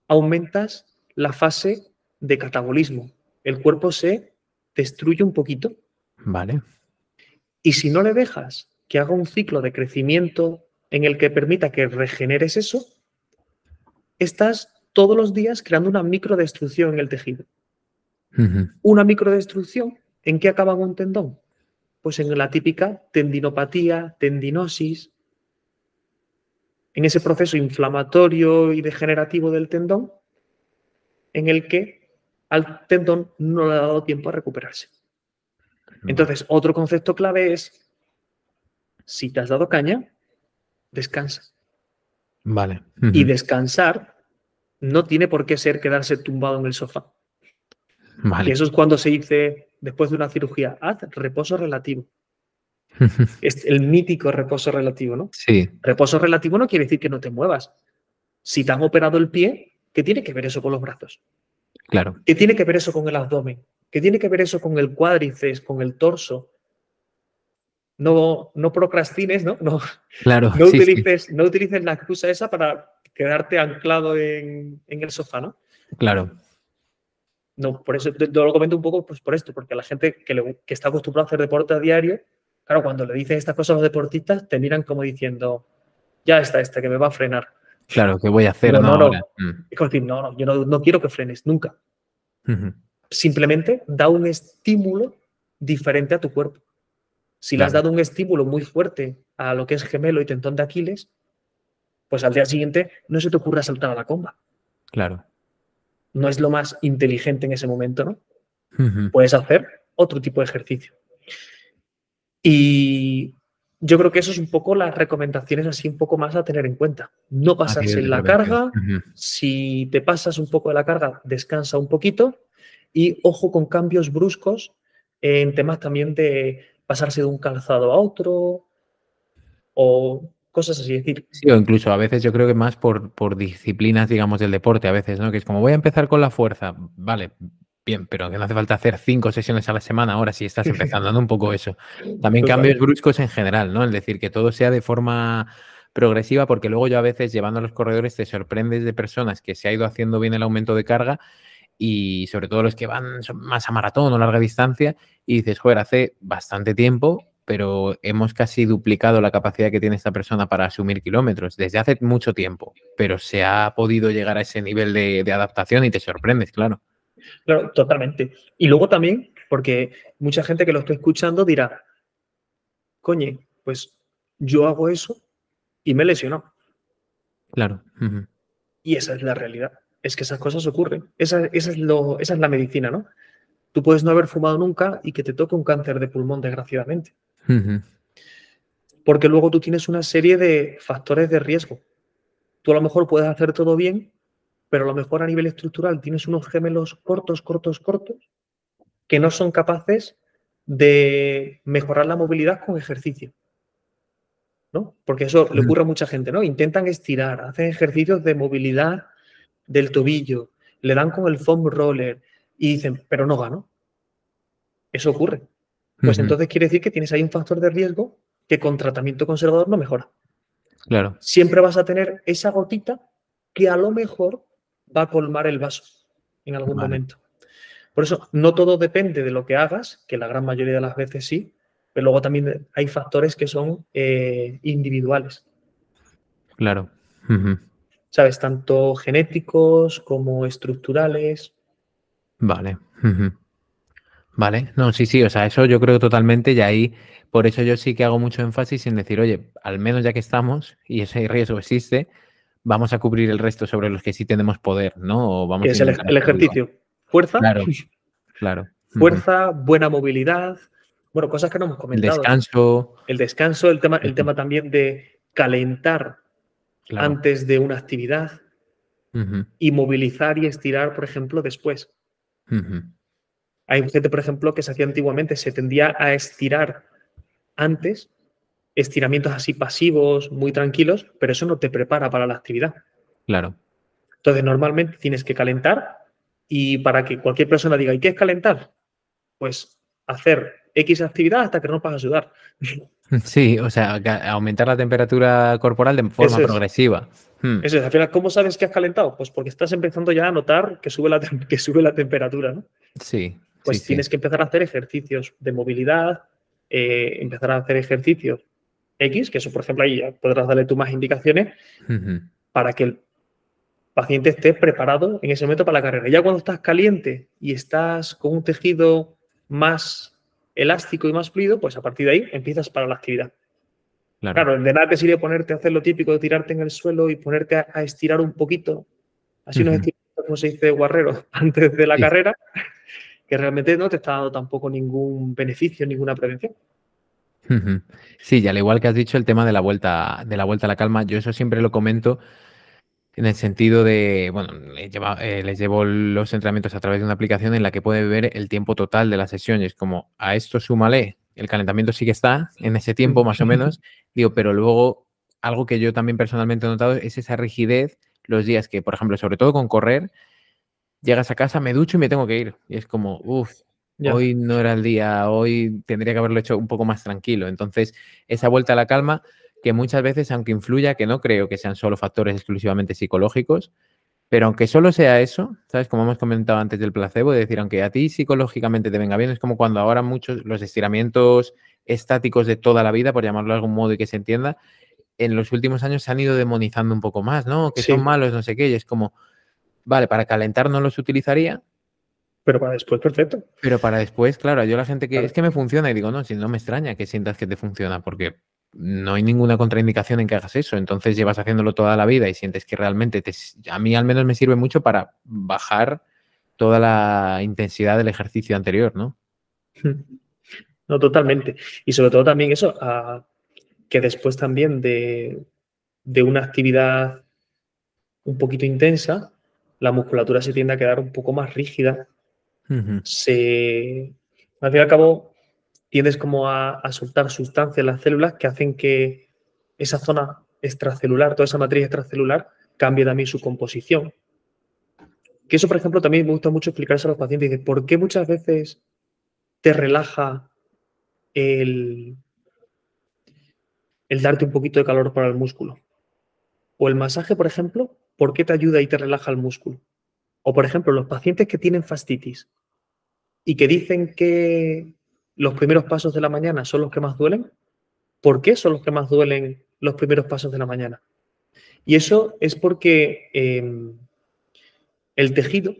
aumentas la fase de catabolismo. El cuerpo se destruye un poquito. Vale. Y si no le dejas que haga un ciclo de crecimiento en el que permita que regeneres eso, estás todos los días creando una microdestrucción en el tejido. Una microdestrucción, ¿en qué acaba un tendón? Pues en la típica tendinopatía, tendinosis. En ese proceso inflamatorio y degenerativo del tendón en el que al tendón no le ha dado tiempo a recuperarse. Entonces, otro concepto clave es, si te has dado caña, descansa. Vale. Y descansar no tiene por qué ser quedarse tumbado en el sofá. Vale. Y eso es cuando se dice, después de una cirugía, haz reposo relativo. es el mítico reposo relativo, ¿no? Sí. Reposo relativo no quiere decir que no te muevas. Si te han operado el pie, ¿qué tiene que ver eso con los brazos? Claro. ¿Qué tiene que ver eso con el abdomen? ¿Qué tiene que ver eso con el cuádriceps, con el torso? No, no procrastines, ¿no? No, Claro. no, sí, sí. utilices, no utilices la excusa esa para quedarte anclado en, en el sofá, ¿no? Claro. No, por eso te, te lo comento un poco pues por esto, porque la gente que, le- que está acostumbrada a hacer deporte a diario, claro, cuando le dicen estas cosas a los deportistas, te miran como diciendo, ya está este que me va a frenar. Claro, ¿qué voy a hacer No, no, no? Mm. Es decir, no, no, yo no, no quiero que frenes nunca. Simplemente da un estímulo diferente a tu cuerpo. Si le has dado un estímulo muy fuerte a lo que es gemelo y tendón de Aquiles, pues al día siguiente no se te ocurra saltar a la comba. Claro. No es lo más inteligente en ese momento, ¿no? Puedes hacer otro tipo de ejercicio. Y yo creo que eso es un poco las recomendaciones así un poco más a tener en cuenta. No pasarse en la carga. Si te pasas un poco de la carga, descansa un poquito. Y ojo con cambios bruscos en temas también de pasarse de un calzado a otro o cosas así. Es decir, Sí, o incluso a veces yo creo que más por, por disciplinas, digamos, del deporte, a veces, ¿no? Que es como voy a empezar con la fuerza, vale, bien, pero que no hace falta hacer cinco sesiones a la semana ahora si estás empezando. Un poco eso. También cambios bruscos en general, ¿no? Es decir, que todo sea de forma progresiva, porque luego yo a veces llevando a los corredores te sorprendes de personas que se ha ido haciendo bien el aumento de carga y sobre todo los que van más a maratón o larga distancia y dices, joder, hace bastante tiempo, pero hemos casi duplicado la capacidad que tiene esta persona para asumir kilómetros desde hace mucho tiempo, pero se ha podido llegar a ese nivel de, de adaptación y te sorprendes, claro. Claro, totalmente. Y luego también, porque mucha gente que lo está escuchando dirá, coño, pues yo hago eso y me lesionó. Claro. Y esa es la realidad. Es que esas cosas ocurren. Esa, esa es, lo, esa es la medicina, ¿no? Tú puedes no haber fumado nunca y que te toque un cáncer de pulmón, desgraciadamente. Porque luego tú tienes una serie de factores de riesgo. Tú a lo mejor puedes hacer todo bien, pero a lo mejor a nivel estructural tienes unos gemelos cortos, cortos, cortos, que no son capaces de mejorar la movilidad con ejercicio. ¿No? Porque eso le ocurre a mucha gente, ¿no? Intentan estirar, hacen ejercicios de movilidad del tobillo, le dan con el foam roller y dicen, pero no gano. Eso ocurre. Pues entonces quiere decir que tienes ahí un factor de riesgo que con tratamiento conservador no mejora. Claro. Siempre vas a tener esa gotita que a lo mejor va a colmar el vaso en algún Vale. momento. Por eso, no todo depende de lo que hagas, que la gran mayoría de las veces sí, pero luego también hay factores que son eh, individuales, Claro. ¿sabes? Tanto genéticos como estructurales. Vale. Vale, no, sí, sí, o sea, eso yo creo totalmente y ahí, por eso yo sí que hago mucho énfasis en decir, oye, al menos ya que estamos y ese riesgo existe, vamos a cubrir el resto sobre los que sí tenemos poder, ¿no? O vamos que a es el, el ejercicio. Fuerza, Claro, claro. fuerza, buena movilidad, bueno, cosas que no hemos El comentado. descanso, El descanso, el tema, el tema también de calentar claro. antes de una actividad y movilizar y estirar, por ejemplo, después. ujú, Hay gente, por ejemplo, que se hacía antiguamente, se tendía a estirar antes, estiramientos así pasivos, muy tranquilos, pero eso no te prepara para la actividad. Claro. Entonces, normalmente tienes que calentar y para que cualquier persona diga, ¿y qué es calentar? Pues hacer X actividad hasta que no vas a sudar. Sí, o sea, aumentar la temperatura corporal de forma es. progresiva. Hmm, Eso es, al final, ¿cómo sabes que has calentado? Pues porque estás empezando ya a notar que sube la, que sube la temperatura, ¿no? Sí. Pues sí, sí. tienes que empezar a hacer ejercicios de movilidad, eh, empezar a hacer ejercicios X, que eso, por ejemplo, ahí ya podrás darle tú más indicaciones para que el paciente esté preparado en ese momento para la carrera. Ya cuando estás caliente y estás con un tejido más elástico y más fluido, pues a partir de ahí empiezas para la actividad. Claro. de nada te sirve ponerte a hacer lo típico de tirarte en el suelo y ponerte a, estirar un poquito. Así nos estiramos, como se dice, guarrero, antes de la carrera, que realmente no te está dando tampoco ningún beneficio, ninguna prevención. Sí, y al igual que has dicho el tema de la vuelta, de la vuelta a la calma, yo eso siempre lo comento en el sentido de, bueno, eh, les, llevo los entrenamientos a través de una aplicación en la que puede ver el tiempo total de las sesiones, como a esto súmale, el calentamiento sí que está en ese tiempo más o menos, digo, pero luego algo que yo también personalmente he notado es esa rigidez los días que, por ejemplo, sobre todo con correr, llegas a casa, me ducho y me tengo que ir. Y es como, uff, hoy no era el día, hoy tendría que haberlo hecho un poco más tranquilo. Entonces, esa vuelta a la calma que muchas veces, aunque influya, que no creo que sean solo factores exclusivamente psicológicos, pero aunque solo sea eso, ¿sabes? Como hemos comentado antes del placebo, es decir, aunque a ti psicológicamente te venga bien, es como cuando ahora muchos los estiramientos estáticos de toda la vida, por llamarlo de algún modo y que se entienda, en los últimos años se han ido demonizando un poco más, ¿no? Que son malos, no sé qué, y es como, vale, para calentar no los utilizaría. Pero para después, perfecto. Pero para después, claro, yo la gente que es que me funciona y digo, no, si no me extraña que sientas que te funciona, porque no hay ninguna contraindicación en que hagas eso. Entonces llevas haciéndolo toda la vida y sientes que realmente te, a mí al menos me sirve mucho para bajar toda la intensidad del ejercicio anterior, ¿no? No, totalmente. Y sobre todo también eso, que después también de, una actividad un poquito intensa, la musculatura se tiende a quedar un poco más rígida. Se, al fin y al cabo, tiendes como a, soltar sustancias en las células que hacen que esa zona extracelular, toda esa matriz extracelular, cambie también su composición. Que eso, por ejemplo, también me gusta mucho explicarse a los pacientes. ¿por qué muchas veces te relaja el, el darte un poquito de calor para el músculo? O el masaje, por ejemplo, ¿por qué te ayuda y te relaja el músculo? O, por ejemplo, los pacientes que tienen fastitis y que dicen que los primeros pasos de la mañana son los que más duelen. ¿Por qué son los que más duelen los primeros pasos de la mañana? Y eso es porque em, el tejido,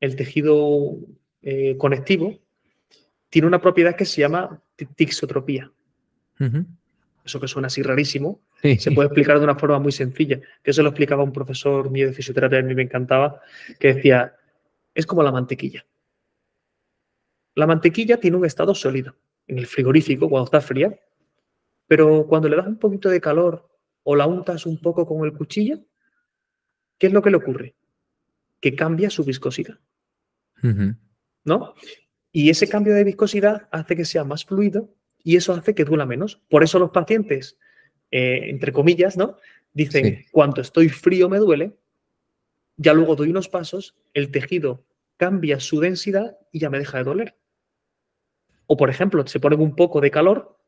el tejido eh, conectivo, tiene una propiedad que se llama tixotropía. Eso que suena así rarísimo, se puede explicar de una forma muy sencilla. Que eso lo explicaba un profesor mío de fisioterapia, a mí me encantaba, que decía, es como la mantequilla. La mantequilla tiene un estado sólido en el frigorífico cuando está fría, pero cuando le das un poquito de calor o la untas un poco con el cuchillo, ¿qué es lo que le ocurre? Que cambia su viscosidad. ¿No? Y ese cambio de viscosidad hace que sea más fluido y eso hace que duela menos. Por eso los pacientes, eh, entre comillas, ¿no? Dicen, cuando estoy frío me duele, ya luego doy unos pasos, el tejido cambia su densidad y ya me deja de doler. O, por ejemplo, se ponen un poco de calor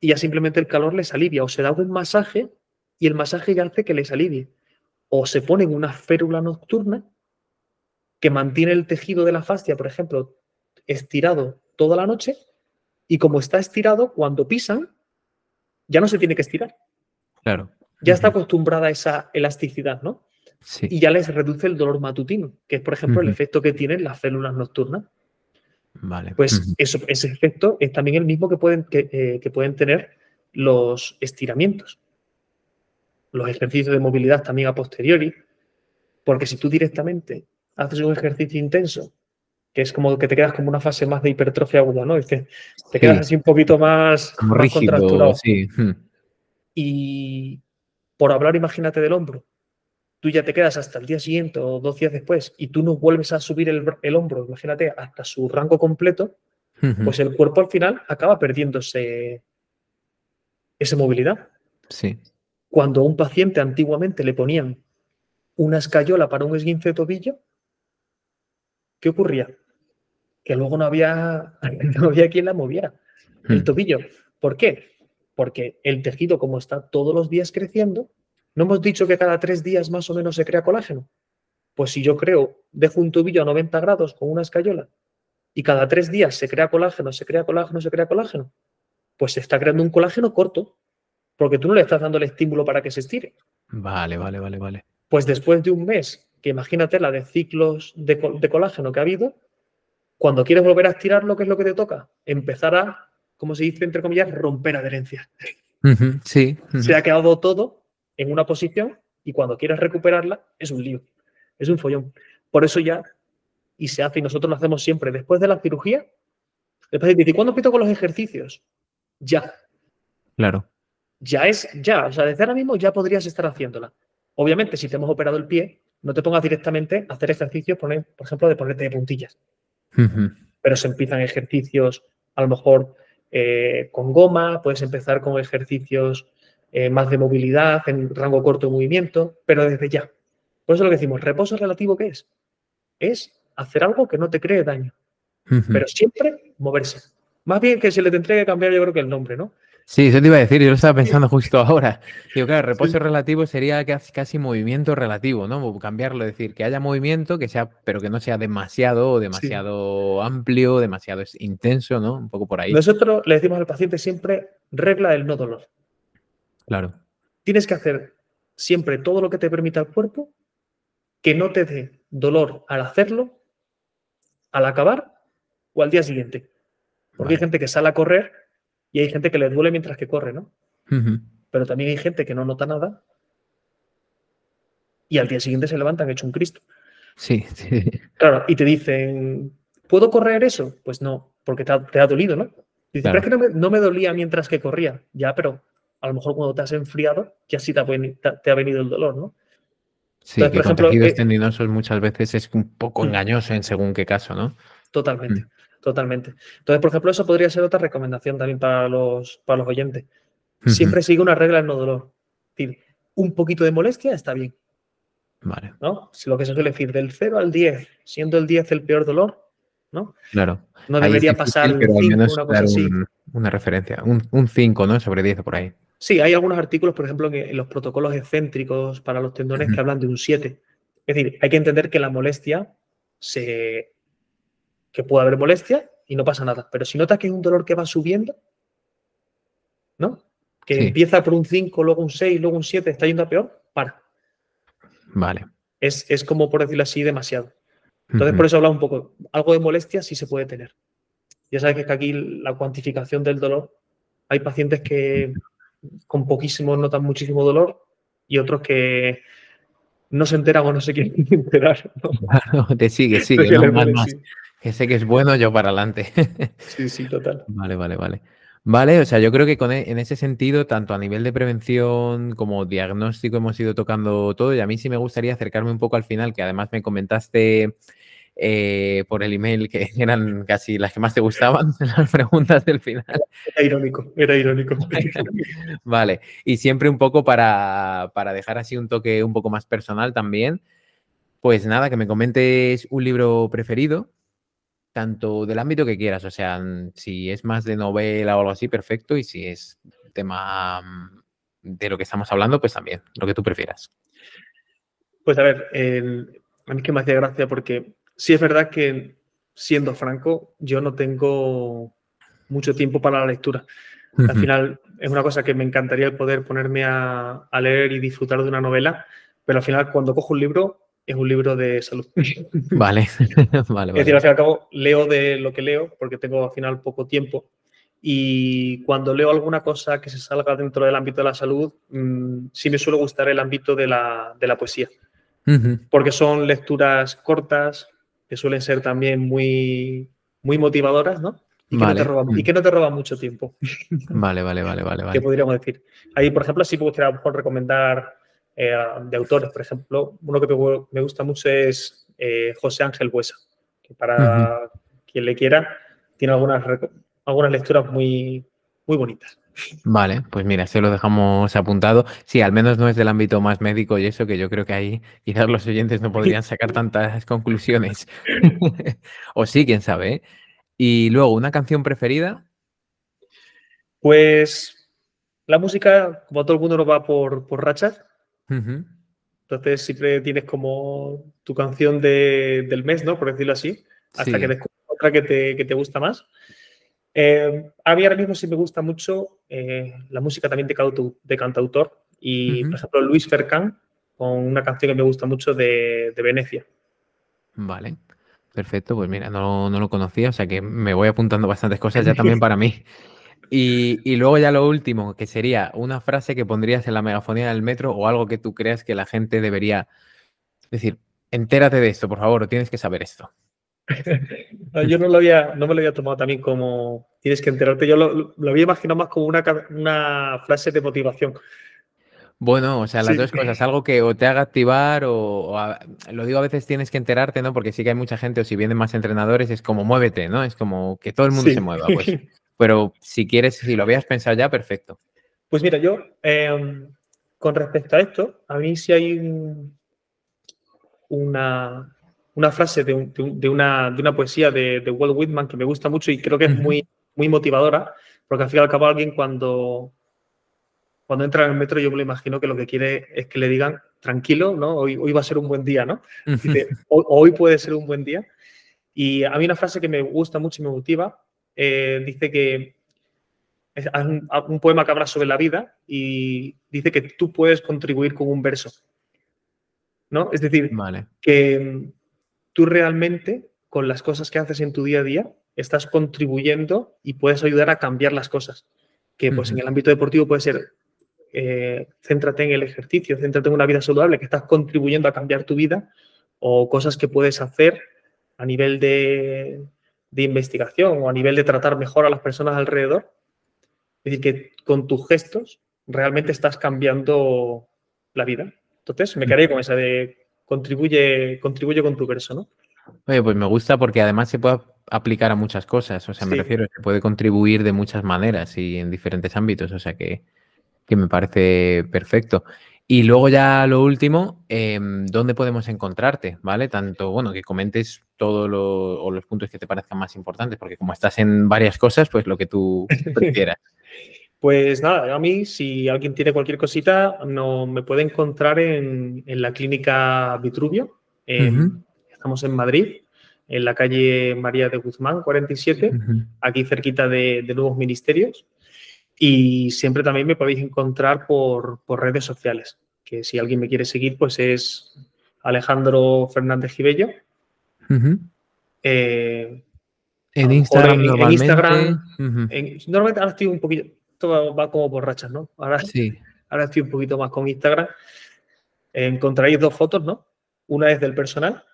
y ya simplemente el calor les alivia. O se da un masaje y el masaje ya hace que les alivie. O se ponen una férula nocturna que mantiene el tejido de la fascia, por ejemplo, estirado toda la noche y como está estirado, cuando pisan, ya no se tiene que estirar. Claro. Ya está acostumbrada a esa elasticidad, ¿no? Sí. Y ya les reduce el dolor matutino, que es, por ejemplo, el efecto que tienen las células nocturnas. Vale. Pues eso, ese efecto es también el mismo que pueden, eh, que, pueden tener los estiramientos, los ejercicios de movilidad también a posteriori, porque si tú directamente haces un ejercicio intenso, que es como que te quedas como una fase más de hipertrofia aguda, ¿no? Es que te quedas así un poquito más, contracturado. Sí. Y por hablar, imagínate del hombro tú ya te quedas hasta el día siguiente o dos días después y tú no vuelves a subir el, hombro, imagínate, hasta su rango completo, pues el cuerpo al final acaba perdiéndose esa movilidad. Sí. Cuando a un paciente antiguamente le ponían una escayola para un esguince de tobillo, ¿qué ocurría? Que luego no había, no había quien la moviera. El tobillo. ¿Por qué? Porque el tejido, como está todos los días creciendo, ¿No hemos dicho que cada tres días más o menos se crea colágeno? Pues si yo creo, dejo un tubillo a 90 grados con una escayola y cada tres días se crea colágeno, se crea colágeno, se crea colágeno, pues se está creando un colágeno corto, porque tú no le estás dando el estímulo para que se estire. Vale, vale, vale, vale. Pues después de un mes, que imagínate la de ciclos de, de colágeno que ha habido, cuando quieres volver a estirar, ¿lo que es lo que te toca? Empezar a, como se dice entre comillas, romper adherencia. Sí. Se ha quedado todo en una posición y cuando quieres recuperarla es un lío, es un follón. Por eso ya, y se hace, y nosotros lo hacemos siempre, después de la cirugía, el paciente dice, ¿cuándo empiezo con los ejercicios? Ya. Claro. Ya es, ya, o sea, desde ahora mismo ya podrías estar haciéndola. Obviamente, si te hemos operado el pie, no te pongas directamente a hacer ejercicios, por ejemplo, de ponerte de puntillas. Pero se empiezan ejercicios, a lo mejor eh, con goma, puedes empezar con ejercicios eh, más de movilidad, en rango corto de movimiento, pero desde ya. Por eso lo que decimos, reposo relativo, ¿qué es? Es hacer algo que no te cree daño, pero siempre moverse. Más bien que se le tendría que cambiar yo creo que el nombre, ¿no? Sí, eso te iba a decir, yo lo estaba pensando justo ahora. Digo, claro, reposo relativo sería casi, casi, movimiento relativo, ¿no? Cambiarlo, decir, que haya movimiento, que sea, pero que no sea demasiado demasiado amplio, demasiado intenso, ¿no? Un poco por ahí. Nosotros le decimos al paciente siempre regla del no dolor. Claro. Tienes que hacer siempre todo lo que te permita el cuerpo que no te dé dolor al hacerlo, al acabar o al día siguiente. Porque hay gente que sale a correr y hay gente que le duele mientras que corre, ¿no? Pero también hay gente que no nota nada y al día siguiente se levantan hecho un Cristo. Sí, sí. Claro, y te dicen, ¿puedo correr eso? Pues no, porque te ha, dolido, ¿no? Dice, pero es que no me, dolía mientras que corría. Ya, pero a lo mejor cuando te has enfriado, ya sí te ha, venido el dolor, ¿no? Sí, que por ejemplo, tejidos eh, tendinosos muchas veces es un poco mm. engañoso en según qué caso, ¿no? Totalmente. Mm. Totalmente. Entonces, por ejemplo, eso podría ser otra recomendación también para los, para los oyentes. Siempre sigue una regla del no dolor. Es decir, un poquito de molestia está bien. Vale. ¿No? Si lo que se suele decir, del 0 al 10, siendo el 10 el peor dolor, ¿no? Claro. No debería pasar pero una cosa así. una referencia, un 5, ¿no? Sobre 10 por ahí. Sí, hay algunos artículos, por ejemplo, en, los protocolos excéntricos para los tendones que hablan de un 7. Es decir, hay que entender que la molestia se, que puede haber molestia y no pasa nada. Pero si notas que es un dolor que va subiendo, ¿no? Que empieza por un 5, luego un 6, luego un 7, está yendo a peor, para. Vale. Es, como, por decirlo así, demasiado. Entonces, por eso hablaba un poco. Algo de molestia sí se puede tener. Ya sabes que aquí la cuantificación del dolor, hay pacientes que con poquísimo notan muchísimo dolor y otros que no se enteran o no se quieren enterar. te sigue, sigue. más, que sé que es bueno, yo para adelante. sí, sí, total. Vale, vale, vale. Vale, o sea, yo creo que con, e, en ese sentido, tanto a nivel de prevención como diagnóstico, hemos ido tocando todo y a mí sí me gustaría acercarme un poco al final, que además me comentaste eh, por el email que eran casi las que más te gustaban, las preguntas del final. Era irónico, era irónico. vale, y siempre un poco para, para dejar así un toque un poco más personal también, pues nada, que me comentes un libro preferido tanto del ámbito que quieras, o sea, si es más de novela o algo así, perfecto, y si es tema mm, de lo que estamos hablando, pues también, lo que tú prefieras. Pues a ver, a mí que me hacía gracia porque sí es verdad que, siendo franco, yo no tengo mucho tiempo para la lectura. Al final es una cosa que me encantaría el poder ponerme a, a leer y disfrutar de una novela, pero al final cuando cojo un libro es un libro de salud. Vale, vale. Es decir, al fin y al cabo, leo de lo que leo, porque tengo al final poco tiempo. Y cuando leo alguna cosa que se salga dentro del ámbito de la salud, mm, sí me suele gustar el ámbito de la, de la poesía. Porque son lecturas cortas, que suelen ser también muy, muy motivadoras, ¿no? Y, que no te roban, y que no te roban mucho tiempo. Vale, vale, vale, vale. ¿Qué podríamos decir? Ahí, por ejemplo, sí me gustaría mejor recomendar eh, de autores, por ejemplo, uno que me gusta mucho es eh, José Ángel Buesa, que para quien le quiera tiene algunas, algunas lecturas muy, muy bonitas. Vale, pues mira, se lo dejamos apuntado. Sí, al menos no es del ámbito más médico y eso, que yo creo que ahí quizás los oyentes no podrían sacar tantas conclusiones. o sí, quién sabe. ¿eh? Y luego, ¿una canción preferida? Pues la música, como todo el mundo, no va por, por rachas. Entonces siempre tienes como tu canción del mes, ¿no? Por decirlo así, hasta que descubres otra que te, gusta más. Eh, a mí ahora mismo sí me gusta mucho eh, la música también de, de cantautor y, por ejemplo, Luis Fercán con una canción que me gusta mucho de, Venecia. Vale, perfecto. Pues mira, no, no, lo conocía, o sea que me voy apuntando bastantes cosas ya también para mí. Y, luego ya lo último, que sería una frase que pondrías en la megafonía del metro o algo que tú creas que la gente debería decir, entérate de esto, por favor, tienes que saber esto. yo no, lo había, no me lo había tomado también como tienes que enterarte, yo lo, había imaginado más como una, una frase de motivación. Bueno, o sea, las dos cosas, algo que o te haga activar o, lo digo a veces tienes que enterarte, ¿no? Porque sí que hay mucha gente o si vienen más entrenadores es como muévete, ¿no? Es como que todo el mundo se mueva, pues. Pero si quieres, si lo habías pensado ya, perfecto. Pues mira, yo em, con respecto a esto, a mí sí hay una, frase de, una, de, una, poesía de, Walt Whitman que me gusta mucho y creo que es muy, muy motivadora, porque al fin y al cabo alguien cuando cuando entra en el metro yo me lo imagino que lo que quiere es que le digan, tranquilo, ¿no? Hoy, hoy va a ser un buen día, ¿no? hoy, puede ser un buen día. Y a mí una frase que me gusta mucho y me motiva, eh, dice que es un, poema que habla sobre la vida y dice que tú puedes contribuir con un verso, ¿no? Es decir, que tú realmente con las cosas que haces en tu día a día estás contribuyendo y puedes ayudar a cambiar las cosas. Que pues en el ámbito deportivo puede ser eh, céntrate en el ejercicio, céntrate en una vida saludable, que estás contribuyendo a cambiar tu vida, o cosas que puedes hacer a nivel de, investigación o a nivel de tratar mejor a las personas alrededor. Es decir, que con tus gestos realmente estás cambiando la vida. Entonces, me quedaría con esa de contribuye, contribuye con tu verso, ¿no? Oye, pues me gusta porque además se puede aplicar a muchas cosas. O sea, me refiero, se puede contribuir de muchas maneras y en diferentes ámbitos. O sea que que me parece perfecto. Y luego ya lo último, em, ¿dónde podemos encontrarte? ¿Vale? Tanto, bueno, que comentes todos los puntos que te parezcan más importantes, porque como estás en varias cosas, pues lo que tú prefieras. Pues nada, a mí, si alguien tiene cualquier cosita, no, me puede encontrar en, la clínica Vitruvio. Estamos en Madrid, en la calle María de Guzmán, 47, aquí cerquita de Nuevos Ministerios. Y siempre también me podéis encontrar por, redes sociales, que si alguien me quiere seguir, pues es Alejandro Fernández Gibello. Eh, en Instagram, en, Instagram normalmente ahora estoy un poquito, todo va como por rachas, ¿no? Ahora, sí. ahora estoy un poquito más con Instagram. encontraréis dos fotos, ¿no? Una es del personal,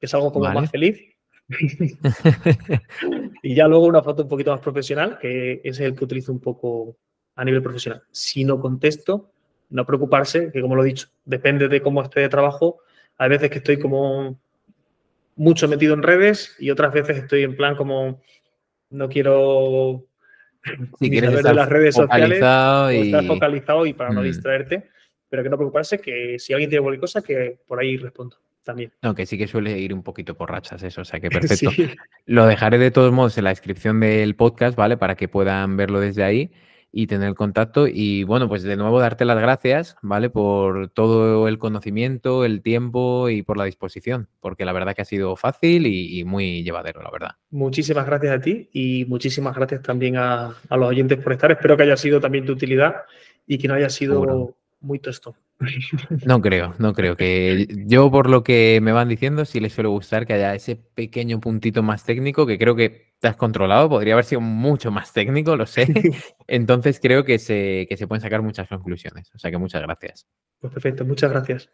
que es algo como más feliz, y ya luego una foto un poquito más profesional, que es el que utilizo un poco a nivel profesional. Si no contesto, no preocuparse, que como lo he dicho, depende de cómo esté de trabajo. Hay veces que estoy como mucho metido en redes y otras veces estoy en plan como no quiero si quieres estar las redes sociales y... estar focalizado y para no mm. distraerte, pero que no preocuparse que si alguien tiene cualquier cosa que por ahí respondo también. No, que sí que suele ir un poquito por rachas eso, o sea que perfecto. Lo dejaré de todos modos en la descripción del podcast, ¿vale? Para que puedan verlo desde ahí y tener contacto. Y bueno, pues de nuevo darte las gracias, ¿vale? Por todo el conocimiento, el tiempo y por la disposición, porque la verdad que ha sido fácil y, muy llevadero, la verdad. Muchísimas gracias a ti y muchísimas gracias también a, los oyentes por estar. Espero que haya sido también de utilidad y que no haya sido muy tostón. No creo, no creo que yo por lo que me van diciendo sí les suele gustar que haya ese pequeño puntito más técnico que creo que te has controlado, podría haber sido mucho más técnico, lo sé. Entonces creo que se, que se pueden sacar muchas conclusiones. O sea que muchas gracias. Pues perfecto, muchas gracias.